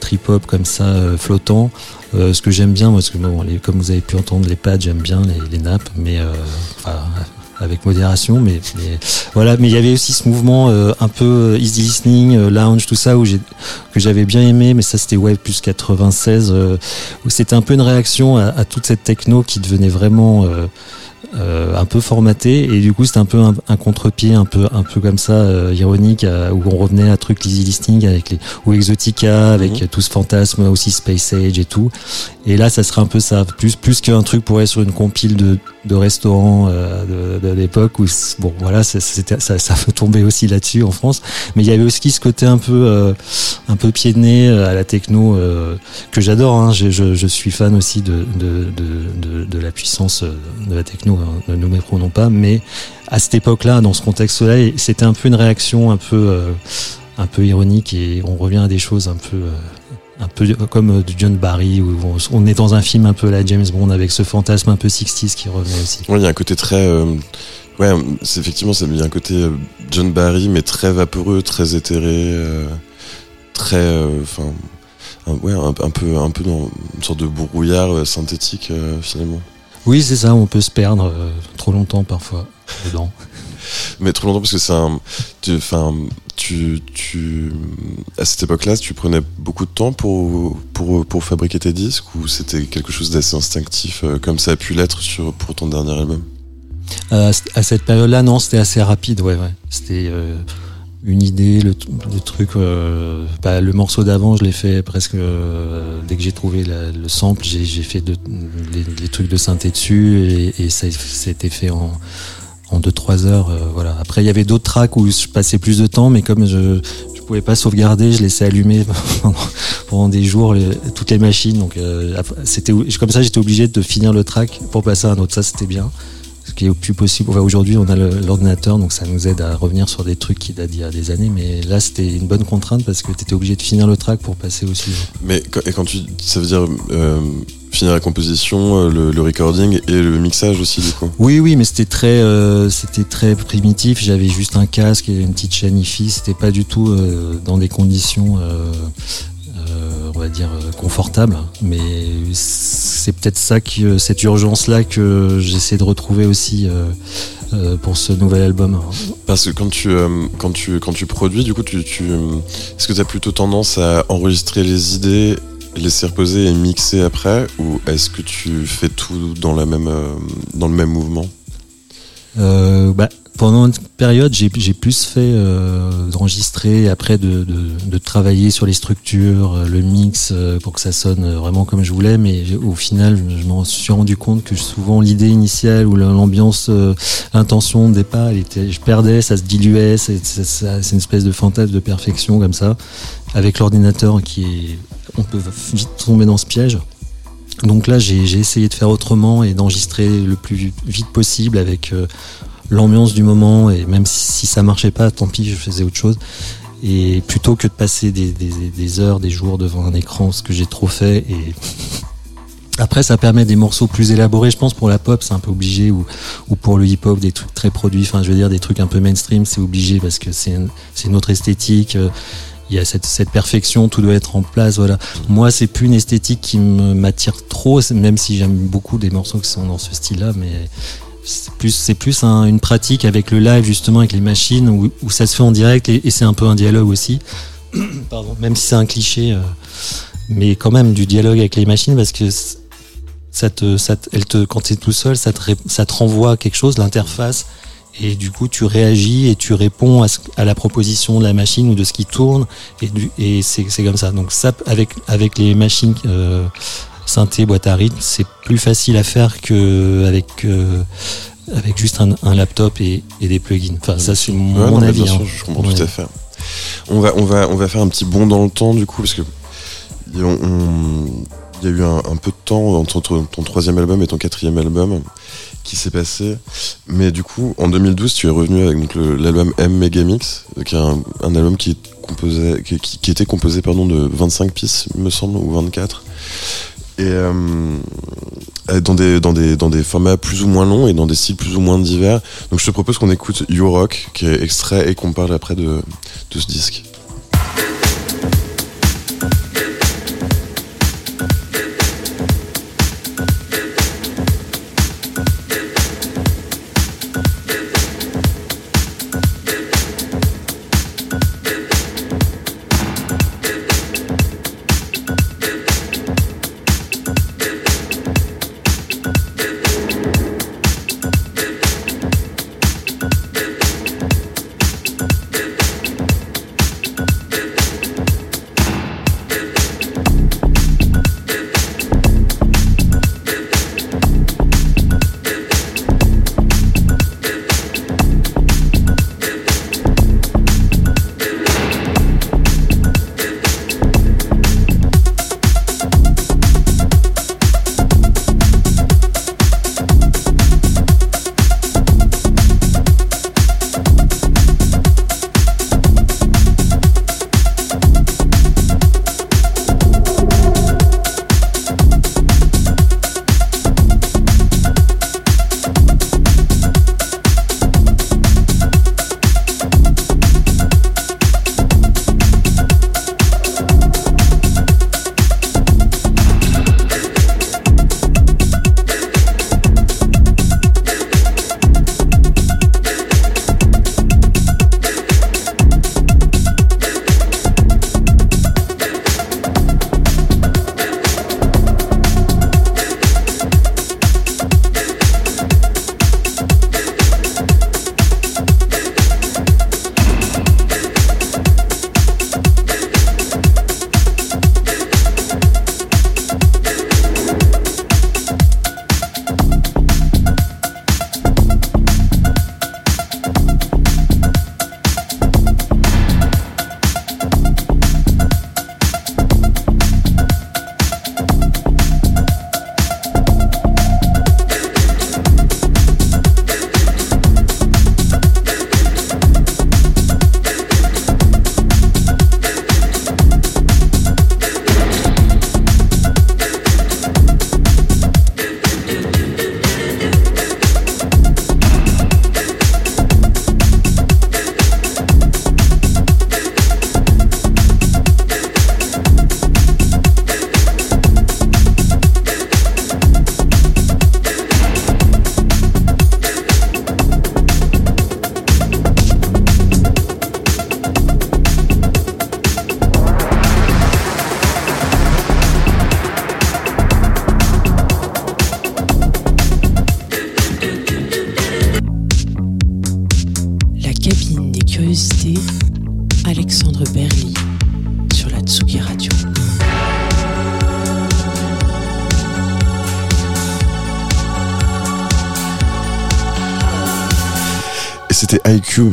trip-hop comme ça, flottant. Euh, ce que j'aime bien, parce que bon, comme vous avez pu entendre, les pads, j'aime bien les, nappes, mais euh, avec modération, mais, voilà. Mais il y avait aussi ce mouvement euh, un peu easy listening, lounge, tout ça, où j'ai que j'avais bien aimé, mais ça c'était Wave plus 96, où c'était un peu une réaction à, à, toute cette techno qui devenait vraiment euh, un peu formaté et du coup c'était un peu un, contre-pied un peu un peu comme ça euh, ironique où on revenait à truc easy listing avec les ou Exotica avec mhm. tout ce fantasme aussi Space Age et tout et là ça serait un peu ça plus plus qu'un truc pour être sur une compile de de restaurants euh, de, l'époque où bon voilà ça, ça, peut tomber aussi là-dessus en France. Mais il y avait aussi ce côté un peu euh, un peu pied de nez à la techno que j'adore hein. je, je, je, suis fan aussi de de, de, de la puissance de la techno ne nous méprenons pas, mais à cette époque-là, dans ce contexte-là, c'était un peu une réaction un peu, euh, un peu ironique et on revient à des choses un peu, euh, un peu comme euh, du John Barry où on est dans un film un peu la James Bond avec ce fantasme un peu 60 qui revient aussi. Oui, il y a un côté très, ouais, c'est effectivement, il y a un côté John Barry mais très vaporeux, très éthéré, très, enfin. ouais, un, peu, un peu dans une sorte de brouillard synthétique finalement. Oui, c'est ça, on peut se perdre euh, trop longtemps parfois dedans. Mais trop longtemps parce que c'est un. Enfin, tu, tu, à cette époque-là, tu prenais beaucoup de temps pour, pour, pour fabriquer tes disques ou c'était quelque chose d'assez instinctif euh, comme ça a pu l'être sur, pour ton dernier album? Euh, À cette période-là, non, c'était assez rapide, ouais, ouais. C'était une idée, le, truc. Euh, bah, le morceau d'avant, je l'ai fait presque euh, dès que j'ai trouvé le sample, j'ai fait de, les, trucs de synthé dessus et, ça, a été fait en en 2-3 heures. Euh, voilà. Après, il y avait d'autres tracks où je passais plus de temps, mais comme je je pouvais pas sauvegarder, je laissais allumer pendant, des jours toutes les machines. Donc c'était comme ça, j'étais obligé de finir le track pour passer à un autre. Ça, c'était bien qui est au plus possible. Aujourd'hui, on a l'ordinateur, donc ça nous aide à revenir sur des trucs qui datent d'il y a des années. Mais là, c'était une bonne contrainte parce que tu étais obligé de finir le track pour passer au suivant. Mais et quand tu, ça veut dire euh, finir la composition, euh, le, recording et le mixage aussi du coup. Oui, oui, mais c'était très, euh, c'était très primitif. J'avais juste un casque et une petite chaîne IFI. C'était pas du tout dans des conditions on va dire euh, confortable mais c'est peut-être ça qui euh, cette urgence là que j'essaie de retrouver aussi euh, pour ce nouvel album parce que quand tu quand tu quand tu produis du coup tu, est-ce que tu as plutôt tendance à enregistrer les idées laisser reposer et mixer après ou est-ce que tu fais tout dans la même dans le même mouvement? Bah, pendant une période, j'ai plus fait euh, d'enregistrer après de, de, travailler sur les structures, euh, le mix euh, pour que ça sonne vraiment comme je voulais. Mais au final, je m'en suis rendu compte que souvent l'idée initiale ou l'ambiance, l'intention de départ, elle était, je perdais, ça se diluait. C'est une espèce de fantasme de perfection comme ça. Avec l'ordinateur, qui est, on peut vite tomber dans ce piège. Donc là, j'ai essayé de faire autrement et d'enregistrer le plus vite possible avec l'ambiance du moment et même si, ça marchait pas, tant pis, je faisais autre chose. Et plutôt que de passer des, heures, des jours devant un écran, ce que j'ai trop fait. Et après, ça permet des morceaux plus élaborés, je pense, pour la pop, c'est un peu obligé, ou, ou pour le hip-hop, des trucs très produits, enfin, je veux dire, des trucs un peu mainstream, c'est obligé parce que c'est une autre esthétique. Euh, il y a cette, cette, perfection, tout doit être en place, voilà. Moi, c'est plus une esthétique qui m'attire trop, même si j'aime beaucoup des morceaux qui sont dans ce style-là, mais c'est plus, c'est plus une pratique avec le live justement avec les machines où, ça se fait en direct et, c'est un peu un dialogue aussi. Pardon, même si c'est un cliché, euh, mais quand même du dialogue avec les machines parce que ça te, ça elle te, quand tu es tout seul, ça te, ça te renvoie à quelque chose, l'interface et du coup tu réagis et tu réponds à, à, la proposition de la machine ou de ce qui tourne et, c'est comme ça. Donc ça avec avec les machines euh, synthé boîte à rythme, c'est plus facile à faire que avec euh, avec juste un, un laptop et, et, des plugins. Enfin ça c'est mon, avis. Bien hein, je comprends tout à fait. On va on va on va faire un petit bond dans le temps du coup parce que on, on, il y a eu un, peu de temps entre ton, troisième album et ton quatrième album qui s'est passé. Mais du coup, en 2012, tu es revenu avec l'album M Megamix, qui est un, album qui, était composé pardon, de 25 pistes, me semble, ou 24. Et euh, dans, des, dans, des, dans des formats plus ou moins longs et dans des styles plus ou moins divers. Donc je te propose qu'on écoute You Rock, qui est extrait et qu'on parle après de, de ce disque.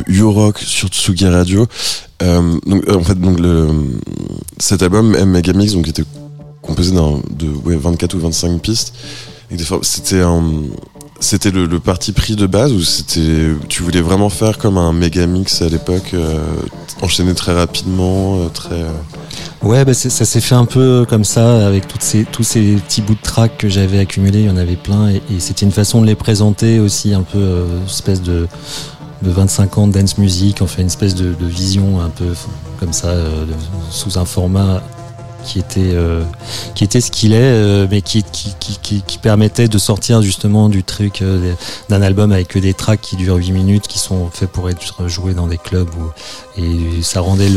You Rock sur Tsugi Radio. Euh, donc, euh, en fait, donc le, cet album M Megamix donc était composé de ouais, 24 ou 25 pistes. C'était c'était le, parti pris de base ou c'était tu voulais vraiment faire comme un Megamix à l'époque, euh, enchaîner très rapidement, euh, très. Ouais, bah ça s'est fait un peu comme ça avec toutes ces, tous ces petits bouts de track que j'avais accumulés. Il y en avait plein et c'était une façon de les présenter aussi un peu espèce de de 25 ans de dance music, on fait une espèce de, vision un peu comme ça, euh, sous un format qui était, euh, qui était ce qu'il est, euh, mais qui, qui, permettait de sortir justement du truc d'un album avec que des tracks qui durent 8 minutes, qui sont faits pour être joués dans des clubs. et ça rendait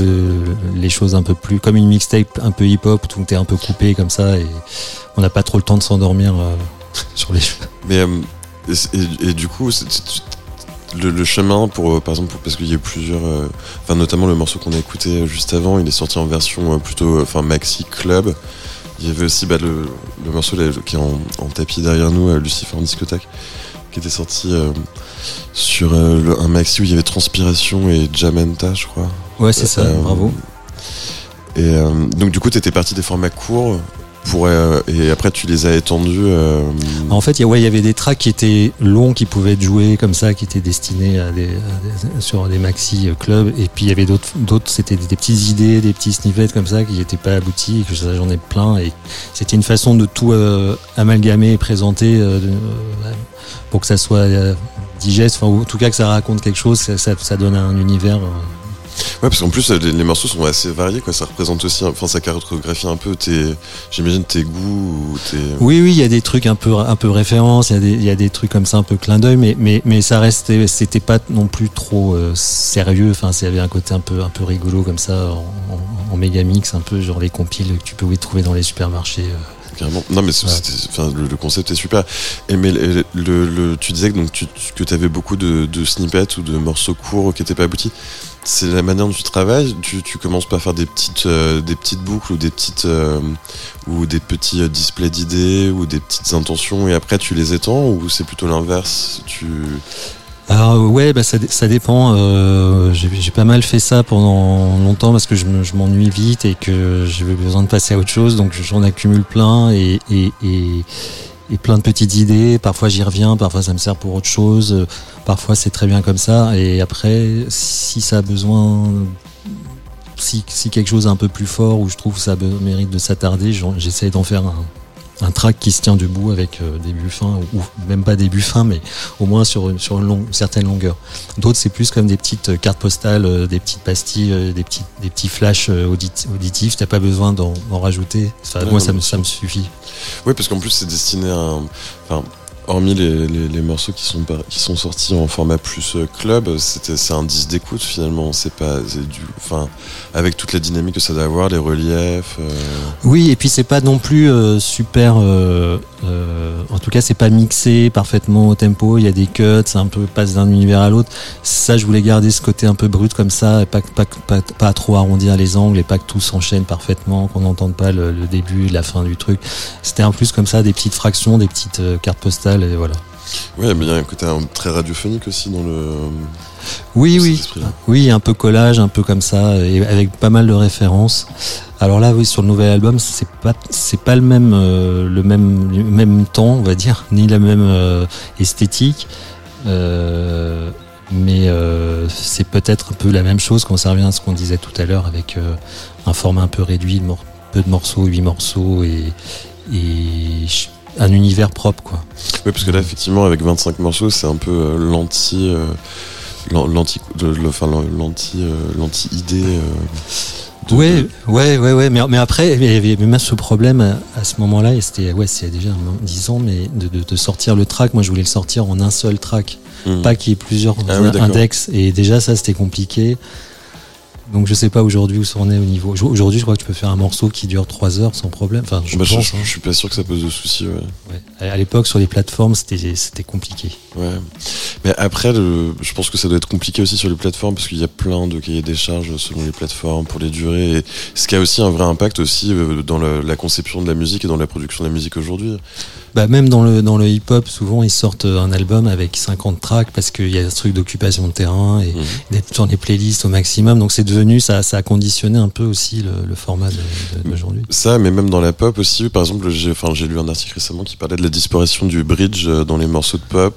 les choses un peu plus comme une mixtape un peu hip-hop, tout était un peu coupé comme ça, et on n'a pas trop le temps de s'endormir sur les Mais et, et, du coup, le, chemin pour, par exemple, parce qu'il y a plusieurs, enfin notamment le morceau qu'on a écouté juste avant, il est sorti en version plutôt, enfin maxi club. Il y avait aussi bah, le, morceau qui est en, tapis derrière nous, Lucifer Discothèque, qui était sorti sur un maxi où il y avait Transpiration et Jamenta, je crois. Ouais, c'est ça, bravo. Et donc du coup, tu étais parti des formats courts euh, et après tu les as étendus. Euh, en fait, il y avait des tracks qui étaient longs, qui pouvaient être joués comme ça, qui étaient destinés sur des maxi clubs. Et puis il y avait d'autres, c'était des, petites idées, des petits snippets comme ça qui n'étaient pas aboutis. j'en ai plein. Et c'était une façon de tout euh, amalgamer et présenter pour que ça soit digeste. Enfin, en tout cas que ça raconte quelque chose. Ça donne un univers Ouais, parce qu'en plus, les, morceaux sont assez variés, quoi. Ça représente aussi, enfin, ça cartographie un peu tes, j'imagine, tes goûts ou tes... Oui, oui, il y a des trucs un peu, un peu références, il y, a des, y a des trucs comme ça, un peu clin d'œil, mais, mais, mais ça restait, c'était pas non plus trop euh, sérieux. Enfin, y avait un côté un peu, un peu rigolo comme ça, en, en, méga mix, un peu genre les compiles que tu peux trouver dans les supermarchés. Euh. Carrément. Non, mais le, concept est super. Et mais le, le, tu disais que, donc, tu, que tu avais beaucoup de, de, snippets ou de morceaux courts qui n'étaient pas aboutis c'est la manière dont tu travailles. Tu, commences par faire des petites, euh, des petites boucles ou des petites euh, ou des petits euh, displays d'idées ou des petites intentions et après tu les étends ou c'est plutôt l'inverse? Tu alors ouais, bah ça, ça dépend. j'ai pas mal fait ça pendant longtemps parce que je m'ennuie vite et que j'ai besoin de passer à autre chose, donc j'en accumule plein et et plein de petites idées. Parfois j'y reviens, parfois ça me sert pour autre chose, parfois c'est très bien comme ça. Et après, si ça a besoin, si, quelque chose est un peu plus fort ou je trouve que ça mérite de s'attarder, j'essaie d'en faire un, un track qui se tient debout avec euh, des buts fins, ou même pas des buts fins, mais au moins sur une, sur une, longue, certaine longueur. D'autres, c'est plus comme des petites euh, cartes postales, euh, des petites pastilles, des, petits, des petits flashs auditifs. T'as pas besoin d'en rajouter. moi, ça me, ça me suffit. Oui, parce qu'en plus, c'est destiné à. Hormis les, morceaux qui sont, qui sont sortis en format plus euh, club, c'est un disque d'écoute finalement. C'est pas, avec toute la dynamique que ça doit avoir, les reliefs. Euh. Oui, et puis c'est pas non plus euh, super. En tout cas, c'est pas mixé parfaitement au tempo. Il y a des cuts, c'est un peu passe d'un univers à l'autre. Ça, je voulais garder ce côté un peu brut comme ça, et pas, pas, pas, pas trop arrondir les angles et pas que tout s'enchaîne parfaitement, qu'on n'entende pas le, le, début, la fin du truc. C'était en plus comme ça des petites fractions, des petites cartes postales et voilà. Oui, mais il y a un côté très radiophonique aussi dans le. Oui, oui, oui, un peu collage, un peu comme ça, et avec pas mal de références. Alors là, oui, sur le nouvel album, c'est pas, c'est pas le même, euh, le même, même temps, on va dire, ni la même euh, esthétique. Euh, mais c'est peut-être un peu la même chose quand ça revient à ce qu'on disait tout à l'heure avec un format un peu réduit, peu de morceaux, 8 morceaux et, et un univers propre quoi. Oui parce que là effectivement avec 25 morceaux c'est un peu l'anti l'anti enfin l'anti euh, l'anti idée ouais, ouais, ouais, ouais, mais, mais après, il y avait même ce problème à, ce moment-là, et c'était, ouais, c'est déjà 10 ans, mais de, de, de, sortir le track, moi je voulais le sortir en un seul track, hmm. pas qu'il y ait plusieurs ah index, et déjà ça c'était compliqué. Donc je sais pas aujourd'hui où ça en est au niveau. Aujourd'hui, je crois que tu peux faire un morceau qui dure 3 heures sans problème. Enfin, je, bah, pense, hein. je, suis pas sûr que ça pose de soucis. Ouais. ouais. À l'époque, sur les plateformes, c'était c'était compliqué. Ouais. Mais après, le, je pense que ça doit être compliqué aussi sur les plateformes parce qu'il y a plein de cahiers des charges selon les plateformes pour les durées. Et ce qui a aussi un vrai impact aussi euh, dans la conception de la musique et dans la production de la musique aujourd'hui. Bah même dans le dans le hip-hop, souvent ils sortent un album avec 50 tracks parce qu'il y a ce truc d'occupation de terrain et mmh. d'être sur les playlists au maximum. Donc c'est devenu ça, ça a conditionné un peu aussi le, le format d'aujourd'hui. Ça, mais même dans la pop aussi. Par exemple, j'ai lu un article récemment qui parlait de la disparition du bridge euh, dans les morceaux de pop.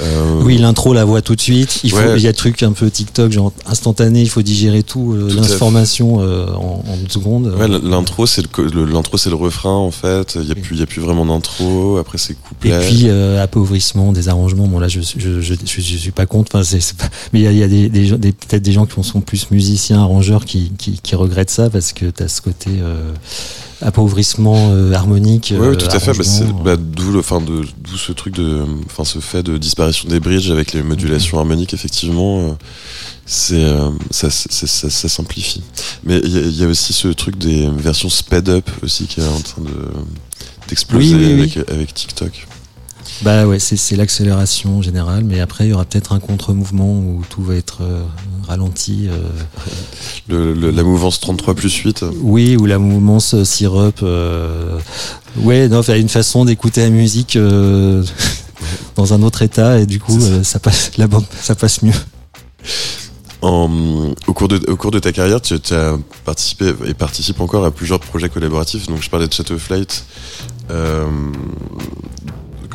Euh, oui, l'intro la voit tout de suite. Il, faut, y a des trucs un peu TikTok, genre instantané, il faut digérer tout, euh, l'information euh, en, en, une seconde. Ouais, l'intro c'est le l'intro c'est le refrain en fait. Il y a plus il y a plus vraiment d'intro. Après c'est couplet. Et puis appauvrissement des arrangements. Bon là je je je, je, suis pas contre. Enfin c'est mais il y a, il y a des, des, des peut-être des gens qui sont plus musiciens arrangeurs qui, qui qui regrettent ça parce que t'as ce côté appauvrissement euh, harmonique. Oui, oui, tout à fait. Bah, bah, d'où enfin d'où ce truc de, enfin ce fait de disparition des bridges avec les modulations harmoniques, effectivement. Euh, c'est euh, ça, ça, ça, simplifie. Mais il y, a aussi ce truc des versions sped up aussi qui est en train de d'exploser avec, avec TikTok. Bah ouais, c'est l'accélération générale, mais après il y aura peut-être un contre-mouvement où tout va être euh, ralenti. Le, la mouvance 33 plus 8 Oui, ou la mouvance syrup. Ouais, non, une façon d'écouter la musique dans un autre état et du coup ça. passe, la bande, ça passe mieux. En, au, cours de, au cours de ta carrière, tu, as participé et participes encore à plusieurs projets collaboratifs. Donc, je parlais de Shadow Flight euh,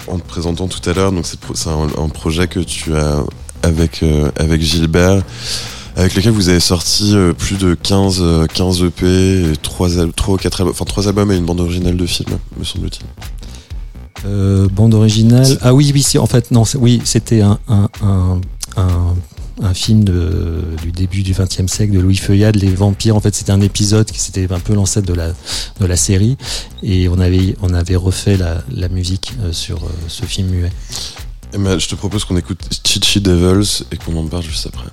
en te présentant tout à l'heure. C'est un, projet que tu as avec, euh, avec Gilbert, avec lequel vous avez sorti euh, plus de 15, 15 EP, et 3, 3 4 albums, enfin 3 albums et une bande originale de film, me semble-t-il. bande originale? Ah oui, oui, en fait, non, oui, c'était un, un un film du début du XXe siècle de Louis Feuillade, Les Vampires. En fait, c'était un épisode qui c'était un peu l'ancêtre de la, de la série. Et on avait, on avait refait la, musique euh, sur euh, ce film muet. Et ben, je te propose qu'on écoute Chichi Devils et qu'on en parle juste après.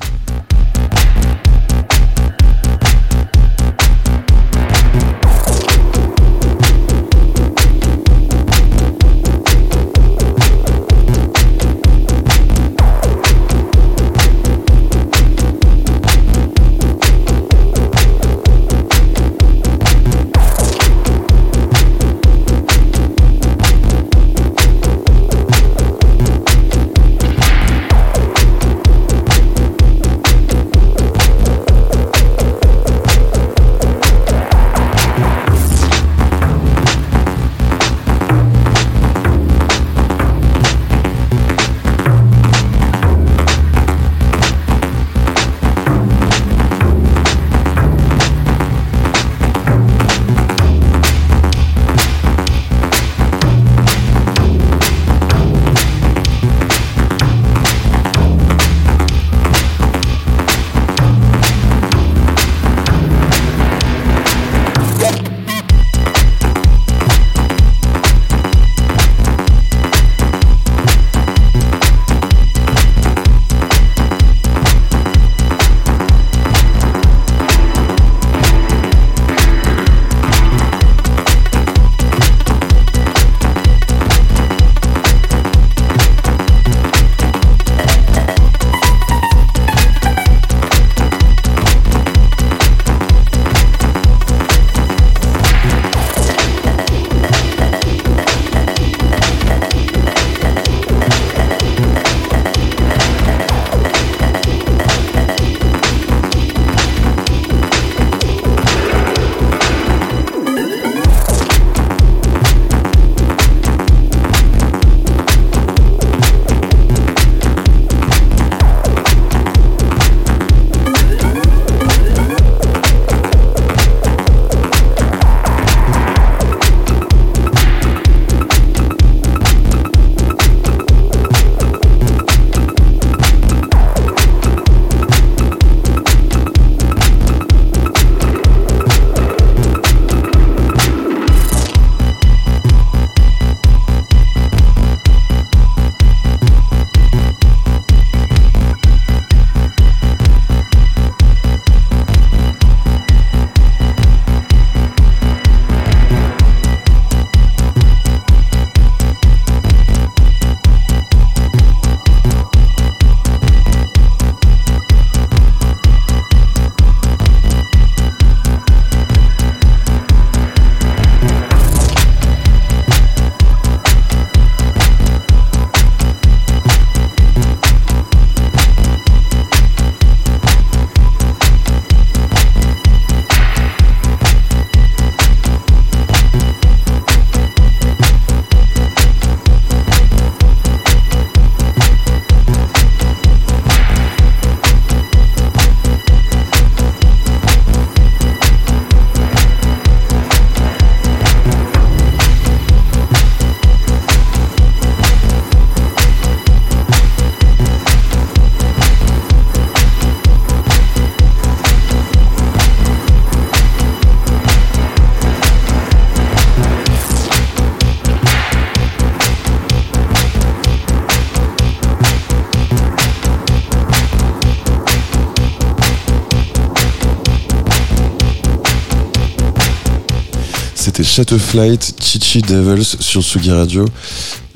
C'était Flight, Chichi Devils sur Sugi Radio.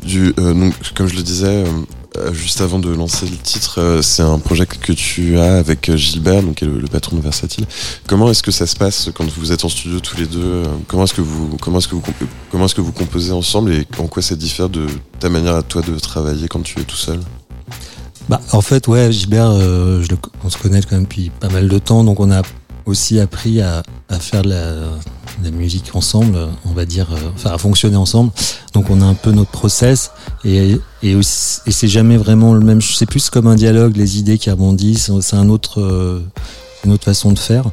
Du, donc, comme je le disais, euh, juste avant de lancer le titre, euh, c'est un projet que tu as avec euh, Gilbert, donc est le, patron de Versatile. Comment est-ce que ça se passe quand vous êtes en studio tous les deux Comment est-ce que vous est-ce que vous est-ce que vous composez ensemble et en quoi ça diffère de ta manière à toi de travailler quand tu es tout seul? Bah, en fait, ouais, Gilbert, on se connaît quand même depuis pas mal de temps, donc on a aussi appris à, à faire de la, la musique ensemble, on va dire, euh, enfin à fonctionner ensemble. Donc on a un peu notre process et, et, et c'est jamais vraiment le même. C'est plus comme un dialogue, les idées qui rebondissent. C'est un autre, euh, une autre façon de faire.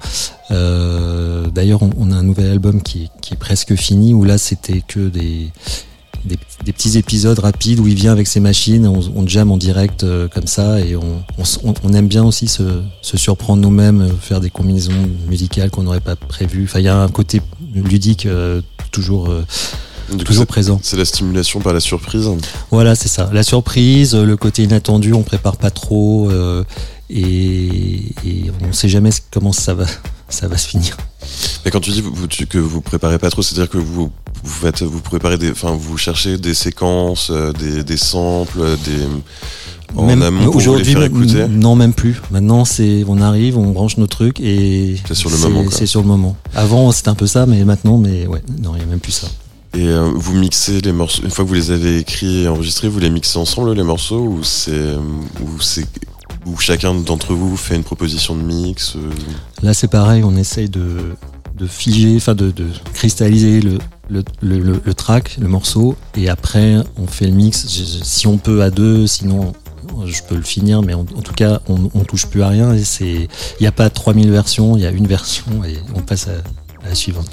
Euh, D'ailleurs, on, on, a un nouvel album qui, qui est presque fini où là c'était que des des, petits épisodes rapides où il vient avec ses machines, on, on jam en direct euh, comme ça et on, on, aime bien aussi se, se surprendre nous-mêmes, euh, faire des combinaisons musicales qu'on n'aurait pas prévues. Enfin, il y a un côté ludique euh, toujours. toujours présent. C'est la stimulation par la surprise. Voilà, c'est ça. La surprise, le côté inattendu, on prépare pas trop et, et on sait jamais comment ça va, ça va se finir. Mais quand tu dis vous, que vous préparez pas trop, c'est-à-dire que vous vous faites, vous préparez des, enfin vous cherchez des séquences, euh, des, des samples, des en même amont pour les faire écouter. Non, même plus. Maintenant, c'est on arrive, on branche nos trucs et c'est sur le moment. C'est sur le moment. Avant, c'était un peu ça, mais maintenant, mais ouais, non, il y a même plus ça. Et euh, vous mixez les morceaux une fois que vous les avez écrits et enregistrés, vous les mixez ensemble les morceaux ou c'est ou c'est où chacun d'entre vous fait une proposition de mix euh Là, c'est pareil, on essaye de, de figer, enfin de, de, cristalliser le, le, le, le, track, le morceau, et après, on fait le mix. Si on peut à deux, sinon je peux le finir, mais en, tout cas, on, touche plus à rien. Il n'y a pas 3000 versions, il y a une version et on passe à, la suivante.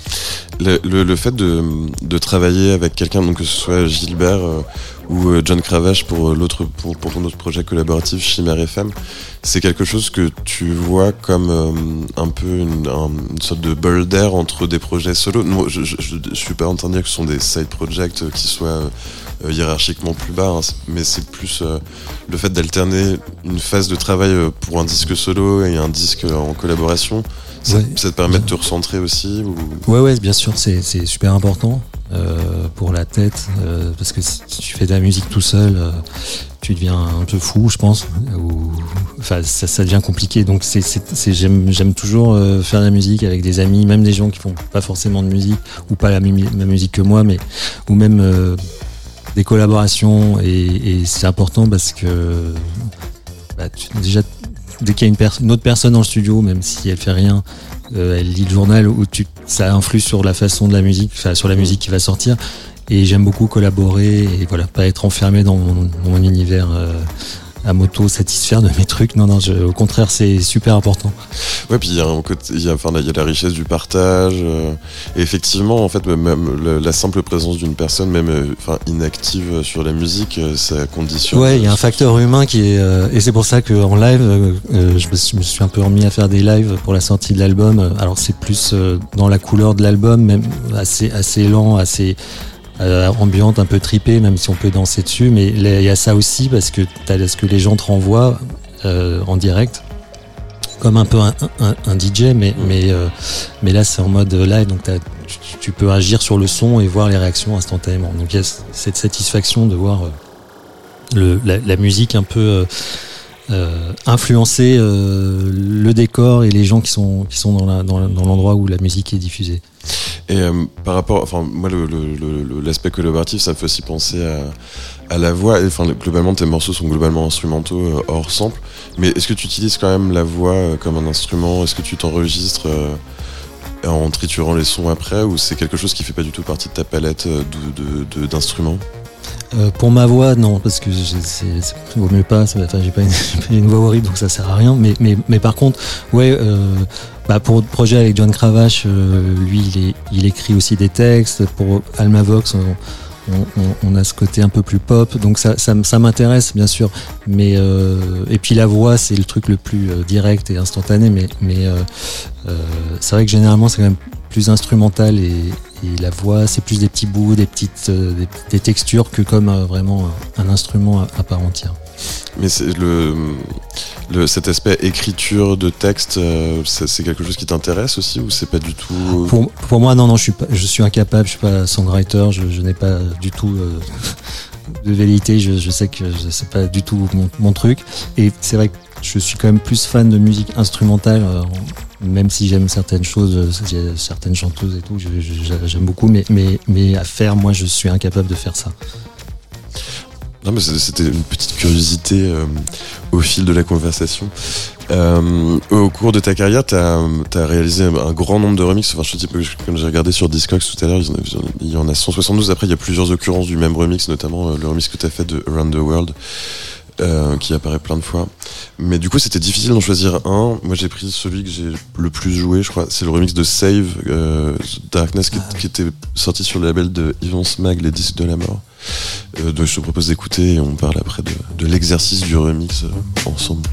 Le, fait de, de travailler avec quelqu'un, donc que ce soit Gilbert euh, ou euh, John Cravache pour euh, l'autre pour, pour, ton autre projet collaboratif Chimère FM, c'est quelque chose que tu vois comme un peu une, une sorte de bol d'air entre des projets solo. Non, je, je, je, suis pas en train de dire que ce sont des side projects qui soient hiérarchiquement plus bas, hein, mais c'est plus le fait d'alterner une phase de travail pour un disque solo et un disque en collaboration. Ça, te permet de te recentrer aussi ou... Ouais, ouais, bien sûr, c'est super important euh, pour la tête, euh, parce que si tu fais de la musique tout seul, euh, tu deviens un peu fou, je pense, ou enfin ça, devient compliqué. Donc j'aime toujours faire de la musique avec des amis, même des gens qui font pas forcément de musique ou pas la même, musique que moi, mais ou même des collaborations. Et, c'est important parce que bah, déjà dès qu'il y a une, une, autre personne dans le studio, même si elle fait rien, euh, elle lit le journal où tu, ça influe sur la façon de la musique, enfin, sur la musique qui va sortir. Et j'aime beaucoup collaborer et voilà, pas être enfermé dans mon, mon univers. Euh, à moto satisfaire de mes trucs. Non, non, je, au contraire, c'est super important. Ouais, puis il y a un côté, il y a, enfin, il y a la richesse du partage. Euh, et effectivement, en fait, même la, la simple présence d'une personne, même euh, enfin inactive sur la musique, euh, ça conditionne. Ouais, il y a un facteur humain qui est, et c'est pour ça qu'en live, je me, suis un peu remis à faire des lives pour la sortie de l'album. Alors c'est plus dans la couleur de l'album, même assez assez lent, assez euh, ambiante, un peu tripée, même si on peut danser dessus. Mais il y a ça aussi parce que as ce que les gens te renvoient euh, en direct, comme un peu un, un, un DJ, mais, mais, euh, mais là c'est en mode live, donc tu, tu, peux agir sur le son et voir les réactions instantanément. Donc il y a cette satisfaction de voir euh, le, la, la, musique un peu euh, influencer euh, le décor et les gens qui sont qui sont dans l'endroit dans, où la musique est diffusée. Et euh, par rapport, enfin moi l'aspect collaboratif, ça me fait aussi penser à, la voix. Enfin globalement tes morceaux sont globalement instrumentaux euh, hors sample. Mais est-ce que tu utilises quand même la voix euh, comme un instrument? Est-ce que tu t'enregistres en triturant les sons après? Ou c'est quelque chose qui fait pas du tout partie de ta palette d'instruments? Pour ma voix, non, parce que c'est vaut mieux pas. Enfin, j'ai pas, une, voix horrible, donc ça sert à rien. Mais, mais, mais par contre, ouais, bah pour le projet avec John Cravache, euh, lui, il, est, il écrit aussi des textes. Pour Almavox, on, on, on, a ce côté un peu plus pop, donc ça, ça, ça m'intéresse bien sûr. Mais euh, et puis la voix, c'est le truc le plus euh, direct et instantané. Mais, mais c'est vrai que généralement, c'est quand même plus instrumental et, et la voix, c'est plus des petits bouts, des petites euh, des, textures que comme euh, vraiment un, instrument à, part entière. Mais cet aspect écriture de texte, euh, c'est quelque chose qui t'intéresse aussi ou c'est pas du tout pour, pour, moi, non, non, je suis pas, je suis incapable, je suis pas songwriter, je, n'ai pas du tout de vérité, je, sais que c'est pas du tout mon, truc. Et c'est vrai que je suis quand même plus fan de musique instrumentale, même si j'aime certaines choses, certaines chanteuses et tout, j'aime beaucoup, mais à faire, moi, je suis incapable de faire ça. C'était une petite curiosité euh, au fil de la conversation. Euh, au cours de ta carrière, tu as, réalisé un grand nombre de remixes. Enfin, je quand j'ai regardé sur Discogs tout à l'heure, il y en a 172. Après, il y a plusieurs occurrences du même remix, notamment euh, le remix que tu as fait de Around the World. Euh, qui apparaît plein de fois. Mais du coup, c'était difficile d'en choisir un. Moi, j'ai pris celui que j'ai le plus joué, je crois. C'est le remix de Save euh, Darkness qui, était sorti sur le label de Ivan Smag, les disques de la mort. Euh, donc, je te propose d'écouter et on parle après de, de l'exercice du remix euh, ensemble.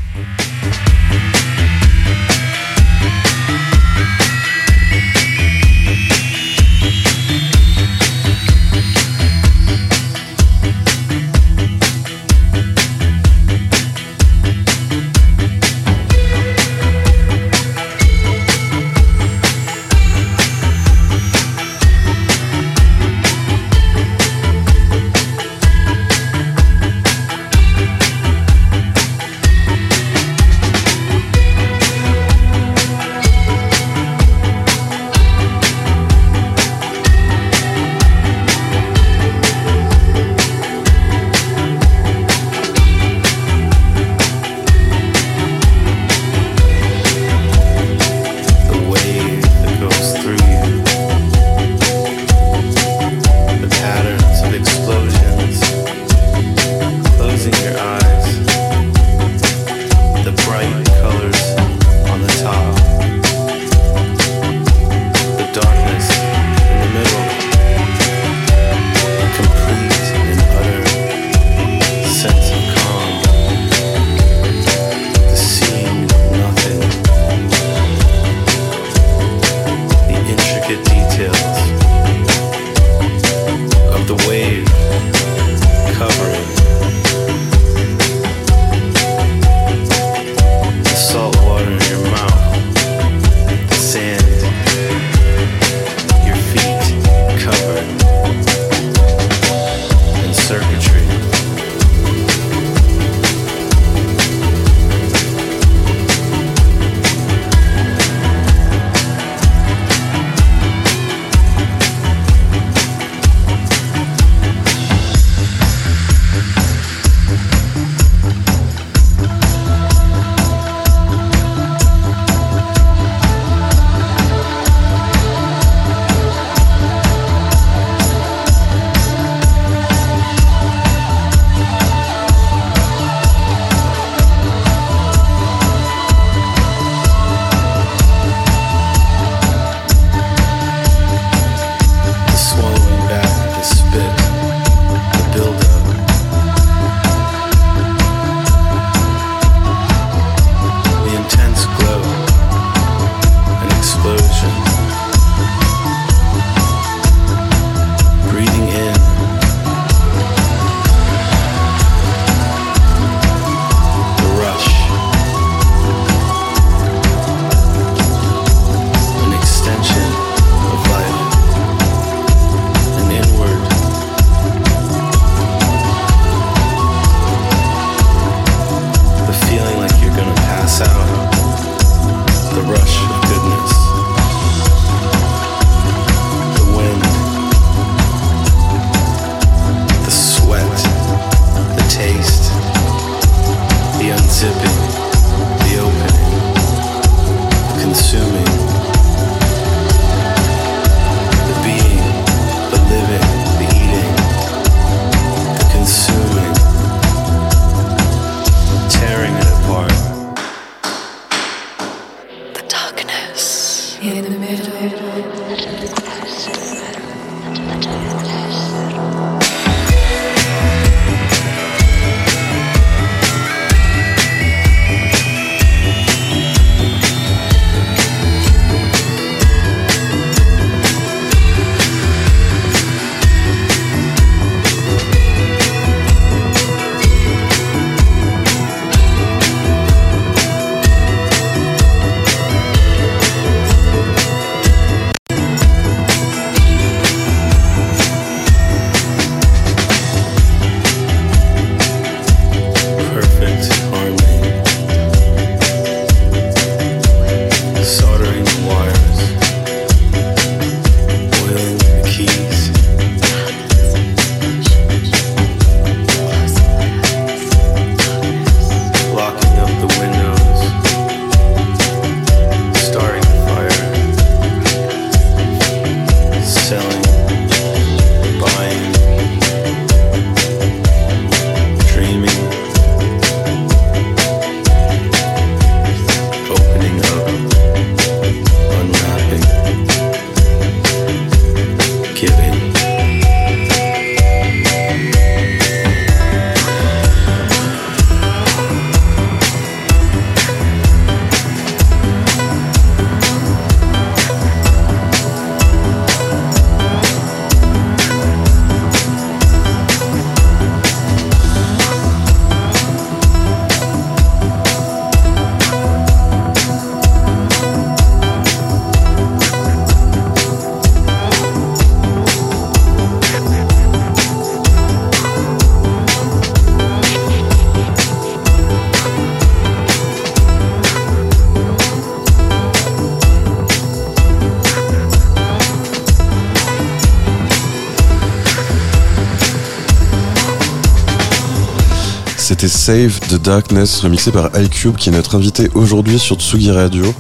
Save the Darkness, remixé par iCube, qui est notre invité aujourd'hui sur Tsugi Radio.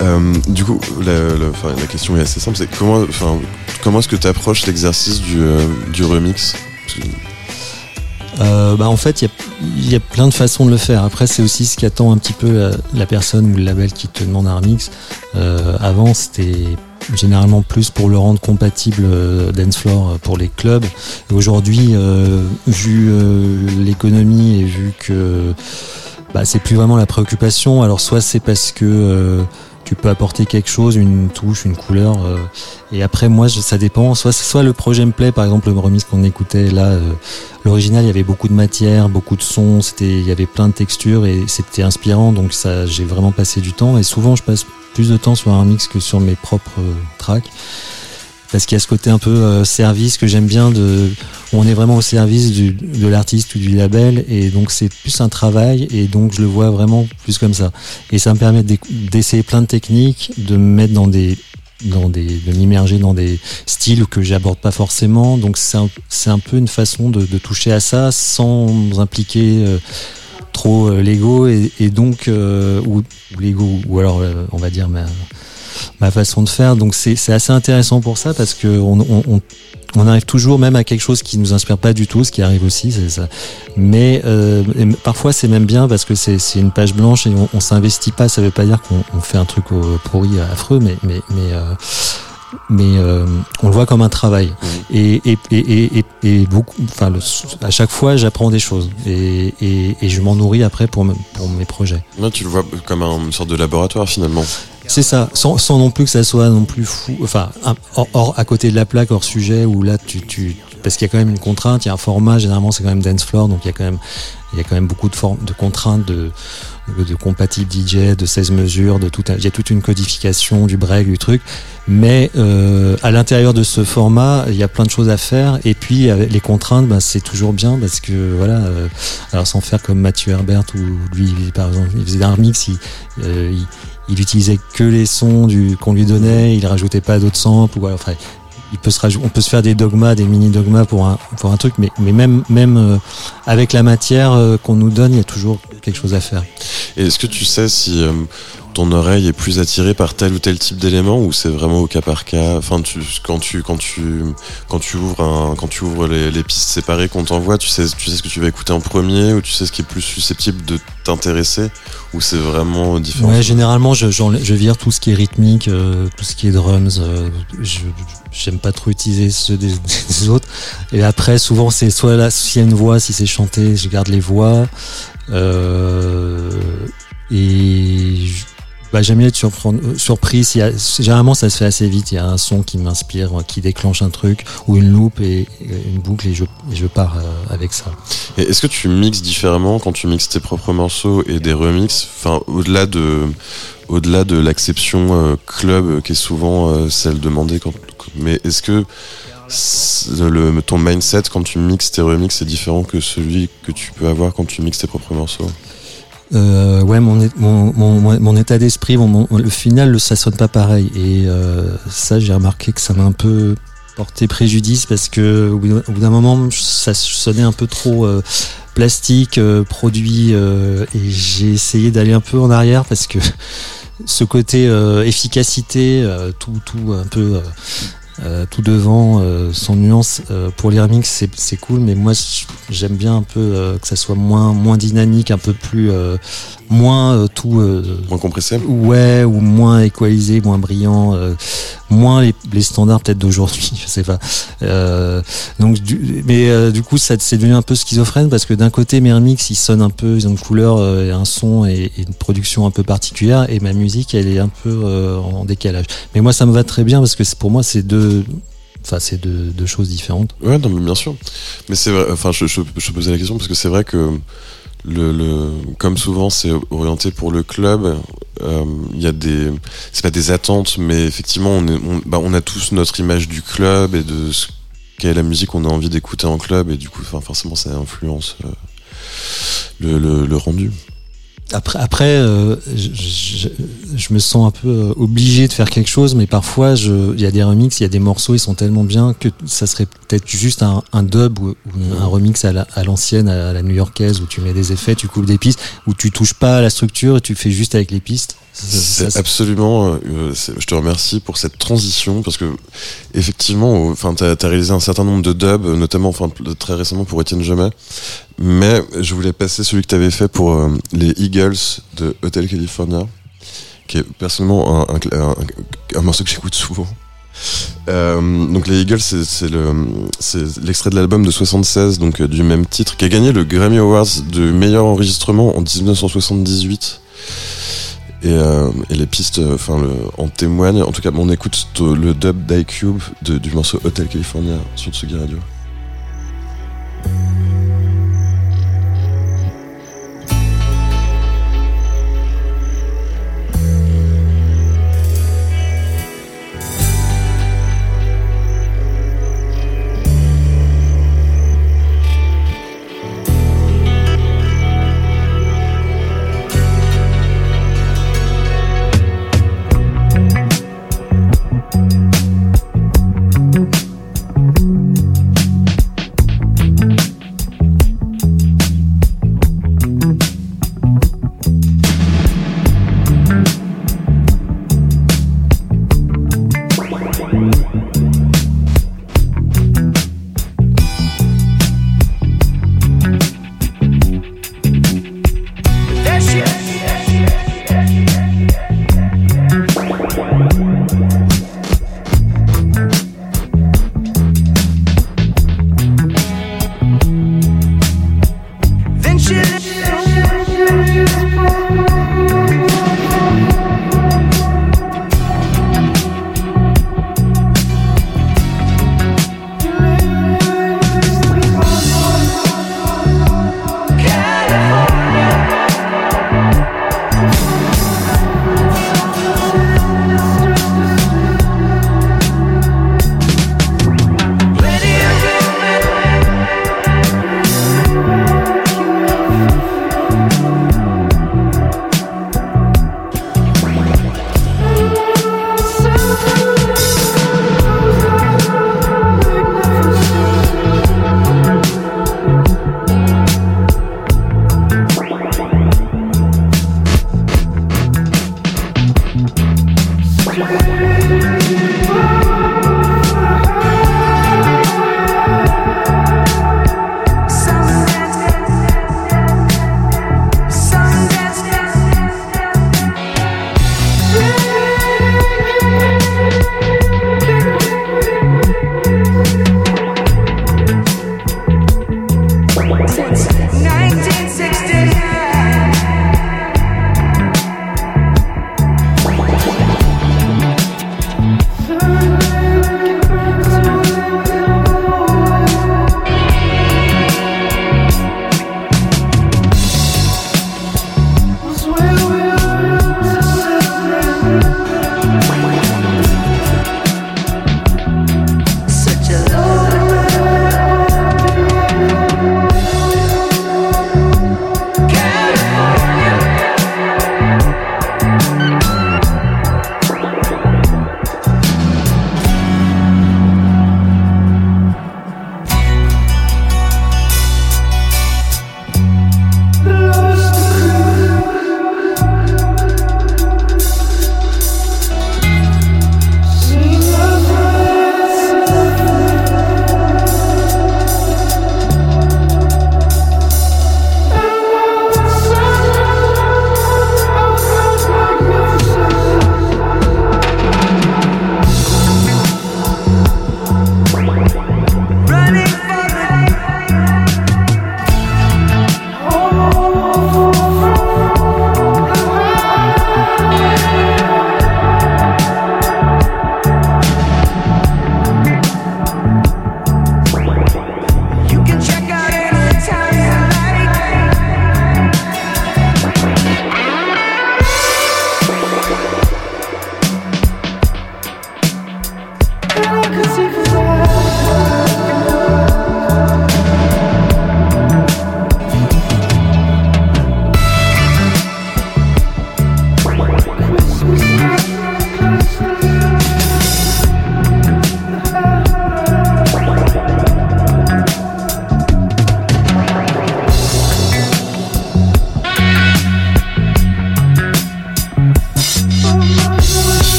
Euh, du coup, la, question est assez simple, c'est comment, comment est-ce que tu approches l'exercice du, euh, du remix? Euh, bah en fait, il y, a, plein de façons de le faire. Après, c'est aussi ce qu'attend un petit peu la, personne ou le label qui te demande un remix. Avant, c'était généralement plus pour le rendre compatible euh, Dancefloor pour les clubs. Aujourd'hui, vu l'économie et vu que bah, c'est plus vraiment la préoccupation, alors soit c'est parce que tu peux apporter quelque chose, une touche, une couleur. Euh, et après, moi, ça dépend. Soit, soit le projet me plaît, par exemple, le remise qu'on écoutait là, euh, l'original, il y avait beaucoup de matière, beaucoup de sons, il y avait plein de textures et c'était inspirant. Donc ça, j'ai vraiment passé du temps. Et souvent, je passe plus de temps sur un mix que sur mes propres euh, tracks. Parce qu'il y a ce côté un peu euh, service que j'aime bien de on est vraiment au service du, de l'artiste ou du label et donc c'est plus un travail et donc je le vois vraiment plus comme ça. Et ça me permet d'essayer plein de techniques de me mettre dans des dans des de m'immerger dans des styles que j'aborde pas forcément. Donc c'est un, un peu une façon de, de, toucher à ça sans impliquer euh, trop euh, l'ego et, donc ou, ou l'ego ou alors on va dire ma façon de faire. Donc c'est assez intéressant pour ça parce que on, arrive toujours même à quelque chose qui nous inspire pas du tout, ce qui arrive aussi, c'est ça. Mais euh, parfois c'est même bien parce que c'est une page blanche et on, s'investit pas. Ça veut pas dire qu'on fait un truc au, pourri affreux, mais mais euh, mais euh, on le voit comme un travail. Et, et, et, et, beaucoup, enfin, à chaque fois, j'apprends des choses et, et, je m'en nourris après pour, pour mes projets. tu le vois comme une sorte de laboratoire finalement. C'est ça, sans, sans, non plus que ça soit non plus fou, enfin, hors, à côté de la plaque, hors sujet, où là, tu, tu parce qu'il y a quand même une contrainte, il y a un format, généralement c'est quand même dance floor, donc il y a quand même, il y a quand même beaucoup de, formes, de contraintes de, de compatible DJ, de 16 mesures, de tout, il y a toute une codification du break, du truc, mais euh, à l'intérieur de ce format, il y a plein de choses à faire, et puis les contraintes, bah, c'est toujours bien parce que voilà, euh, alors sans faire comme Mathieu Herbert où lui, par exemple, il faisait un remix, il, euh, il il utilisait que les sons qu'on lui donnait, il rajoutait pas d'autres samples. Ou, enfin, on peut se faire des dogmas, des mini dogmas pour un pour un truc, mais mais même même euh, avec la matière euh, qu'on nous donne, il y a toujours quelque chose à faire. Et est-ce que tu sais si euh, ton oreille est plus attirée par tel ou tel type d'élément ou c'est vraiment au cas par cas? Enfin tu quand tu quand tu quand tu ouvres un quand tu ouvres les, les pistes séparées qu'on t'envoie tu sais tu sais ce que tu vas écouter en premier ou tu sais ce qui est plus susceptible de t'intéresser ou c'est vraiment différent? Ouais généralement je, je vire tout ce qui est rythmique euh, tout ce qui est drums euh, j'aime pas trop utiliser ceux des, des, autres. Et après souvent c'est soit là s'il y a une voix si c'est chanté je garde les voix. Euh, et je, bah, J'aime bien être euh, surpris. Généralement, ça se fait assez vite. Il y a un son qui m'inspire, qui déclenche un truc, ou une loupe et, une boucle, et je, pars euh, avec ça. Est-ce que tu mixes différemment quand tu mixes tes propres morceaux et des remixes? Enfin, au-delà de, au-delà de l'acception euh, club qui est souvent celle demandée, mais est-ce que le, ton mindset quand tu mixes tes remixes est différent que celui que tu peux avoir quand tu mixes tes propres morceaux? Euh, ouais, mon, mon, mon, mon état d'esprit, le final, ça sonne pas pareil. Et euh, ça, j'ai remarqué que ça m'a un peu porté préjudice parce que au bout d'un moment, ça sonnait un peu trop euh, plastique, euh, produit, euh, et j'ai essayé d'aller un peu en arrière parce que ce côté efficacité, tout, tout un peu euh, tout devant, euh, sans nuance. Euh, pour les remix, c'est cool, mais moi j'aime bien un peu que ça soit moins moins dynamique, un peu plus moins tout moins compressé. Ouais, ou moins équalisé, moins brillant, moins les, standards peut-être d'aujourd'hui, je sais pas. donc, du, mais du coup, ça c'est devenu un peu schizophrène parce que d'un côté mes remix ils sonnent un peu, ils ont une couleur, et un son et, une production un peu particulière, et ma musique elle est un peu en décalage. Mais moi ça me va très bien parce que pour moi c'est deux enfin c'est deux, choses différentes. Ouais, non, mais bien sûr. Mais c'est enfin, je, je, je, posais la question parce que c'est vrai que le, le, comme souvent, c'est orienté pour le club. Euh, il y a des, c'est pas des attentes, mais effectivement, on, est, on, bah, on, a tous notre image du club et de ce qu'est la musique qu'on a envie d'écouter en club, et du coup, forcément, ça influence euh, le, le rendu. Après, après euh, je, je, me sens un peu euh, obligé de faire quelque chose, mais parfois, il y a des remixes, il y a des morceaux, ils sont tellement bien que ça serait peut-être juste un, un, dub ou, un remix à l'ancienne, à, la new-yorkaise, où tu mets des effets, tu coupes des pistes, où tu touches pas à la structure et tu fais juste avec les pistes. C'est absolument. Euh, je te remercie pour cette transition parce que effectivement, enfin, t'as as réalisé un certain nombre de dubs, notamment, enfin, très récemment pour Étienne Jamais. Mais je voulais passer celui que tu avais fait pour euh, les Eagles de Hotel California, qui est personnellement un, un, un, morceau que j'écoute souvent. Euh, donc les Eagles, c'est l'extrait de l'album de 76, donc du même titre, qui a gagné le Grammy Awards de meilleur enregistrement en 1978. Euh, et, les pistes euh, enfin le, en témoignent. En tout cas, on écoute le dub d'iCube du morceau Hotel California sur Tsugi Radio.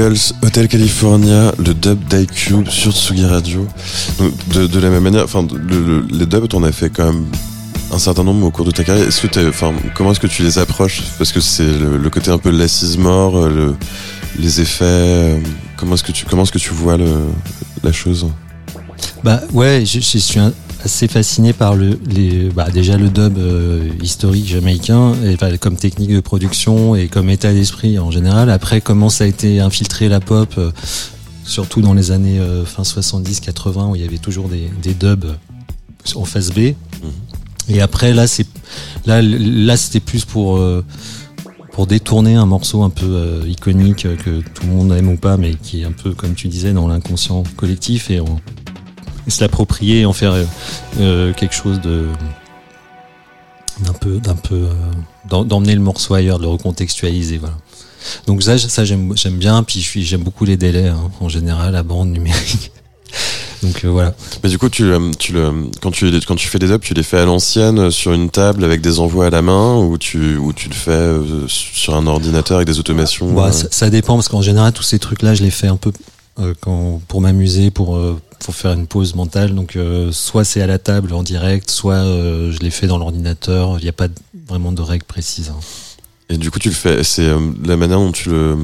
Eagles, Hotel California, le dub d'IQ sur Tsugi Radio. de, la même manière, enfin, les dubs, t'en as fait quand même un certain nombre au cours de ta carrière. Est-ce que enfin, comment est-ce que tu les approches? Parce que c'est le, côté un peu l'assise mort, euh, le, les effets. Euh, comment est-ce que tu, comment est-ce que tu vois le, la chose? Bah ouais, je suis un, assez fasciné par le, les, bah déjà le dub euh, historique jamaïcain, et, comme technique de production et comme état d'esprit en général. Après, comment ça a été infiltré la pop, euh, surtout dans les années euh, fin 70-80 où il y avait toujours des, des dubs en face B. Mhm. Et après, là, c'est là, là, c'était plus pour pour détourner un morceau un peu iconique que tout le monde aime ou pas, mais qui est un peu, comme tu disais, dans l'inconscient collectif et on, se l'approprier et en faire euh, euh, quelque chose de d'un peu d'un peu euh, d'emmener le morceau ailleurs, de le recontextualiser, voilà. Donc ça, ça j'aime j'aime bien, puis j'aime beaucoup les délais hein, en général, la bande numérique. Donc voilà. Mais du coup, tu, tu le, quand tu quand tu fais des dubs, tu les fais à l'ancienne sur une table avec des envois à la main ou tu ou tu le fais sur un ordinateur avec des automations. Bah, ça, ça, dépend parce qu'en général tous ces trucs là, je les fais un peu quand pour m'amuser, pour pour faire une pause mentale. Donc euh, soit c'est à la table en direct, soit euh, je l'ai fait dans l'ordinateur. Il n'y a pas vraiment de règles précises. Hein. Et du coup, tu le fais. C'est euh, la manière dont tu le,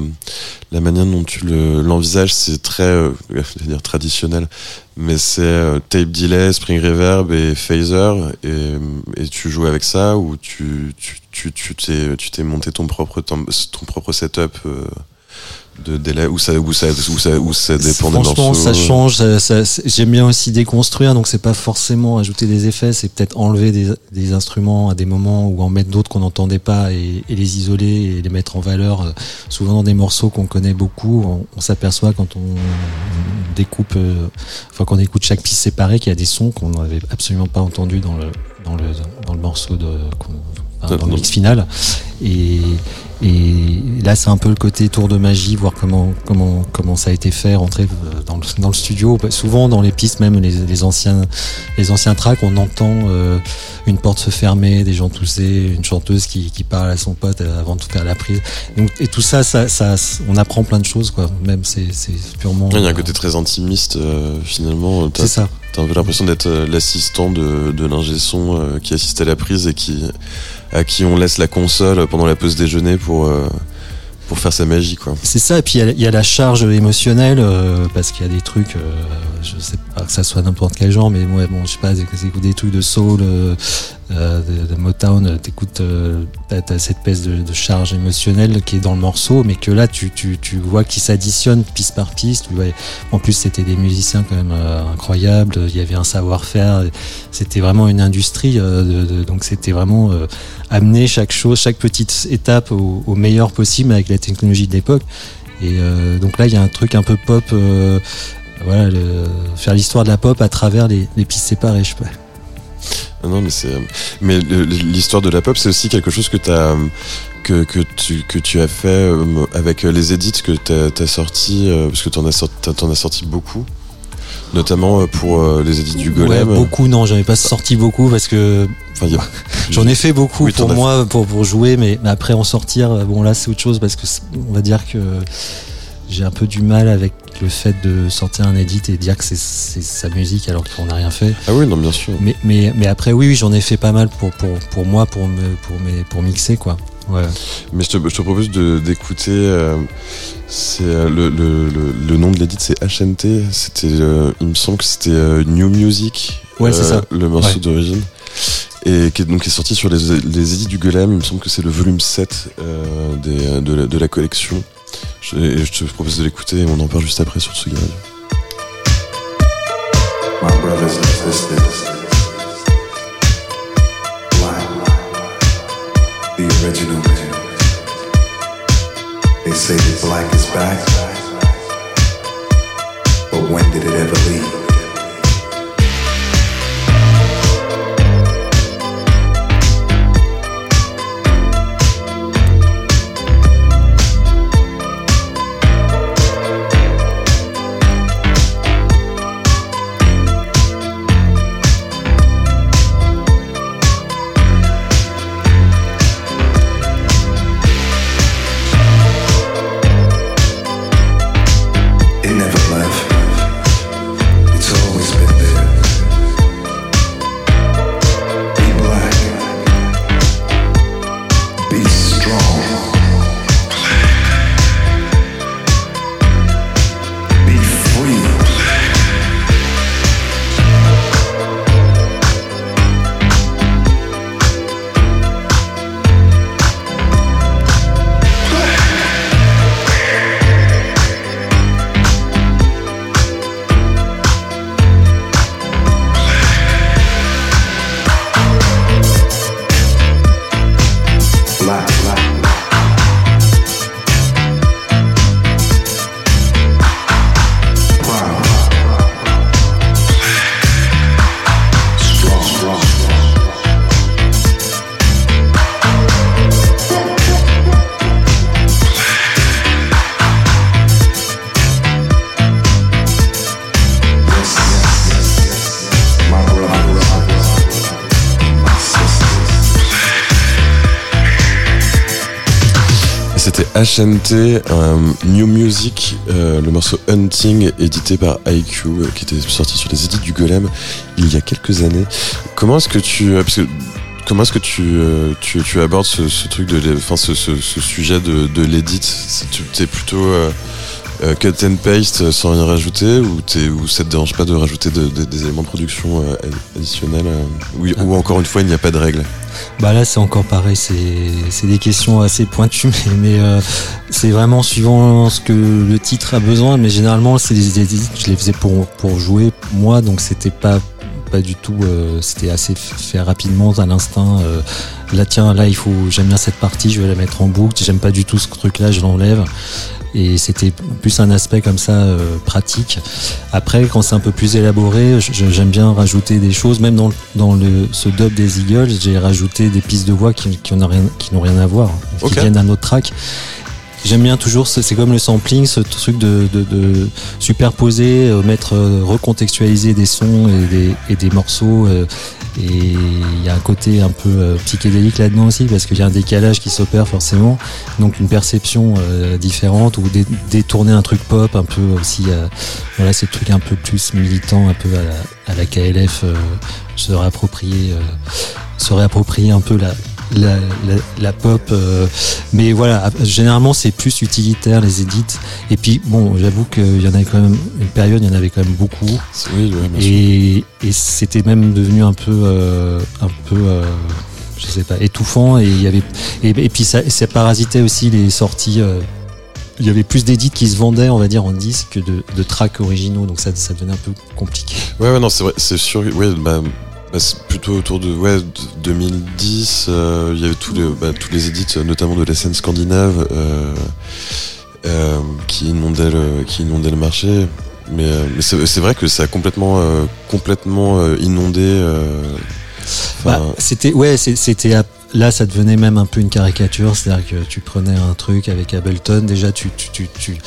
la manière dont tu le l'envisages, c'est très, dire traditionnel, mais c'est tape delay, spring reverb et phaser, et, tu joues avec ça ou tu tu tu tu t'es tu t'es monté ton propre ton propre setup de délai où ça où ça où ça où ça dépend des morceaux ça change ça, j'aime bien aussi déconstruire donc c'est pas forcément ajouter des effets c'est peut-être enlever des, des, instruments à des moments ou en mettre d'autres qu'on n'entendait pas et, et, les isoler et les mettre en valeur souvent dans des morceaux qu'on connaît beaucoup on, s'aperçoit quand on, découpe euh, enfin qu'on écoute chaque piste séparée qu'il y a des sons qu'on n'avait absolument pas entendus dans le dans le dans le morceau de dans le mix final et et là, c'est un peu le côté tour de magie, voir comment comment comment ça a été fait, rentrer euh, dans le, dans le studio. Souvent, dans les pistes, même les, les anciens les anciens tracks, on entend euh, une porte se fermer, des gens tousser, une chanteuse qui, qui parle à son pote avant de faire la prise. Donc, et tout ça, ça, ça, on apprend plein de choses, quoi. Même c'est purement. Il y a un côté très intimiste, euh, finalement. C'est ça. T'as un peu l'impression d'être l'assistant de, de l'ingé son qui assiste à la prise et qui à qui on laisse la console pendant la pause déjeuner pour euh, pour faire sa magie quoi. C'est ça et puis il y, a la charge émotionnelle euh, parce qu'il y a des trucs euh, je sais pas que ça soit n'importe quel genre mais ouais bon je sais pas des, des trucs de soul euh, de, de, Motown, t'écoutes, euh, t'as, cette espèce de, de, charge émotionnelle qui est dans le morceau, mais que là tu, tu, tu vois qui s'additionne piste par piste. En plus, c'était des musiciens quand même euh, incroyables. Il y avait un savoir-faire. C'était vraiment une industrie. Euh, donc c'était vraiment amener chaque chose, chaque petite étape au, au, meilleur possible avec la technologie de l'époque. Et donc là, il y a un truc un peu pop. voilà, le, faire l'histoire de la pop à travers les, les pistes séparées, je sais pas. Ah non, mais c'est. Mais l'histoire de la pop, c'est aussi quelque chose que tu as. Que, que, tu, que tu as fait euh, avec les edits que tu as, sorti, euh, parce que tu en, as sorti, en as sorti beaucoup, notamment euh, pour les edits du Golem. Ouais, beaucoup, non, j'en ai pas sorti beaucoup parce que. Enfin, a... j'en ai fait beaucoup pour moi, pour, pour jouer, mais, mais, après en sortir, bon là c'est autre chose parce que on va dire que j'ai un peu du mal avec le fait de sortir un edit et dire que c'est sa musique alors qu'on n'a rien fait. Ah oui, non, bien sûr. Mais, mais, mais après, oui, oui j'en ai fait pas mal pour, pour, pour moi, pour, me, pour, mes, pour mixer, quoi. Ouais. Mais je te, je te propose d'écouter. Euh, c'est euh, le, le, le, nom de l'édit, c'est HNT. C'était, euh, il me semble que c'était New Music. Ouais, c'est ça. Le morceau d'origine. Et qui est, donc est sorti sur les, les édits du Golem. Il me semble que c'est le volume 7 des, de, la, de la collection. Je, je te propose de l'écouter et on en parle juste après sur Tsugi Radio. My brothers and sisters, black, the original. They say that black is back, but when did it ever leave? HNT, New Music, le morceau Hunting, édité par IQ, qui était sorti sur les édits du Golem il y a quelques années. Comment est-ce que tu... Parce que comment est-ce que tu, tu, tu, abordes ce, ce truc de, enfin, ce, ce, ce, sujet de, de l'édit Tu es plutôt euh, cut and paste sans rien rajouter ou, ou ça te dérange pas de rajouter des éléments de production euh, additionnels euh, oui, ou encore une fois il n'y a pas de règles? Bah là c'est encore pareil, c'est des questions assez pointues, mais, c'est vraiment suivant ce que le titre a besoin. Mais généralement c'est des édits, je les faisais pour pour jouer moi, donc c'était pas pas du tout, c'était assez fait rapidement à l'instinct. là tiens là il faut, j'aime bien cette partie, je vais la mettre en boucle. J'aime pas du tout ce truc là, je l'enlève et c'était plus un aspect comme ça euh, pratique. Après, quand c'est un peu plus élaboré, j'aime bien rajouter des choses. Même dans, dans le, ce dub des Eagles, j'ai rajouté des pistes de voix qui, qui n'ont rien, qui rien à voir, qui viennent d'un autre track. J'aime bien toujours, c'est comme le sampling, ce truc de, de, de superposer, euh, mettre, euh, recontextualiser des sons et des, et des morceaux. Euh, et il y a un côté un peu psychédélique là-dedans aussi, parce qu'il y a un décalage qui s'opère forcément. Donc une perception différente, ou détourner un truc pop, un peu aussi, voilà, ces trucs un peu plus militants, un peu à la, à la KLF, se réapproprier, se réapproprier un peu la, la, la, la pop. Euh, mais voilà, généralement c'est plus utilitaire les edits. Et puis bon, j'avoue qu'il y en avait quand même une période, il y en avait quand même beaucoup. Oui, et, et c'était même devenu un peu, euh, un peu. Euh, je sais pas, étouffant et il y avait et, et puis ça, ça parasitait aussi les sorties il y avait plus d'édits qui se vendaient, on va dire, en disque que de, de tracks originaux, donc ça, ça devenait un peu compliqué. Ouais, ouais, non, c'est vrai, c'est sûr. Ouais, bah, bah, plutôt autour de ouais, 2010, euh, il y avait tous les, bah, tous les édits, notamment de la scène scandinave, euh, euh, qui, inondaient le, qui inondaient le marché. Mais, euh, mais c'est vrai que ça a complètement, euh, complètement inondé. Bah, c'était ouais, c'était là ça devenait même un peu une caricature, c'est-à-dire que tu prenais un truc avec Ableton, déjà tu tu tu, tu,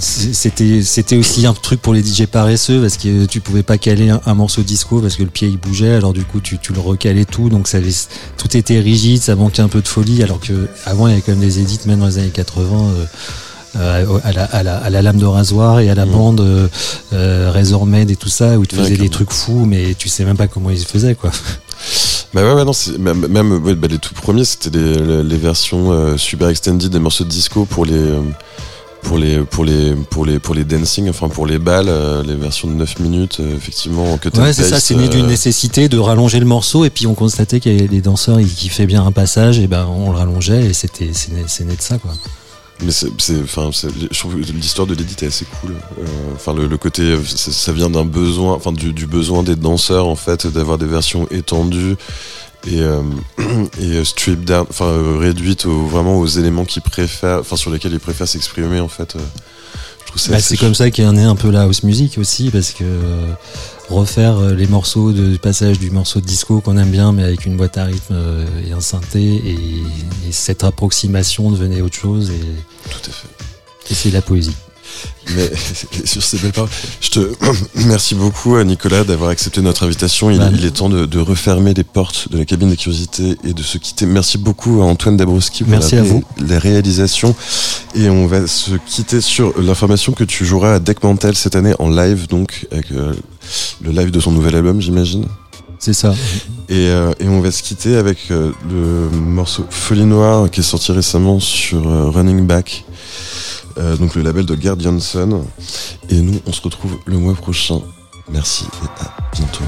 c'était c'était aussi un truc pour les DJ paresseux parce que tu pouvais pas caler un, morceau disco parce que le pied il bougeait, alors du coup tu, tu le recalais tout, donc ça avait, tout était rigide, ça manquait un peu de folie, alors que avant il y avait quand même des édits même dans les années 80. Euh, euh, à, la, à, la, à, la, lame de rasoir et à la mmh. bande euh, euh et tout ça où tu faisais des trucs fous mais tu sais même pas comment ils faisaient quoi. Bah ouais, ouais non, même, même bah, les tout premiers, c'était les, les, versions euh, super extended des morceaux de disco pour les, euh, pour les, pour les, pour les, pour les dancing, enfin pour les balles, euh, les versions de 9 minutes, effectivement, que Ouais, c'est ça, c'est né d'une nécessité de rallonger le morceau, et puis on constatait qu'il y avait des danseurs qui faisaient bien un passage, et ben on le rallongeait, et c'était, c'est né de ça, quoi. Mais c'est, enfin, je trouve l'histoire de l'édit est assez cool. Euh, enfin, le, le, côté, ça, vient d'un besoin, enfin, du, du, besoin des danseurs en fait, d'avoir des versions étendues et, euh, et euh, strip down, enfin, euh, réduites au, vraiment aux éléments qu'ils préfèrent, enfin, sur lesquels ils préfèrent s'exprimer en fait. Bah, c'est comme ça qu'est né un peu la house music aussi, parce que refaire euh, les morceaux de, du passage du morceau de disco qu'on aime bien, mais avec une boîte à rythme euh, et un synthé, et, et cette approximation devenait autre chose. Et, Tout à fait. Et c'est la poésie. Mais sur ces belles paroles, je te merci beaucoup à Nicolas d'avoir accepté notre invitation. Il, il est temps de, de, refermer les portes de la cabine de curiosité et de se quitter. Merci beaucoup à Antoine Dabrowski pour merci la, à vous. les réalisations. Et on va se quitter sur l'information que tu joueras à Deckmantel cette année en live, donc avec euh, le live de son nouvel album, j'imagine. C'est ça. Et, euh, et, on va se quitter avec euh, le morceau Folie Noire qui est sorti récemment sur euh, Running Back. Euh, donc le label de Gerd Johnson. Et nous, on se retrouve le mois prochain. Merci et à bientôt.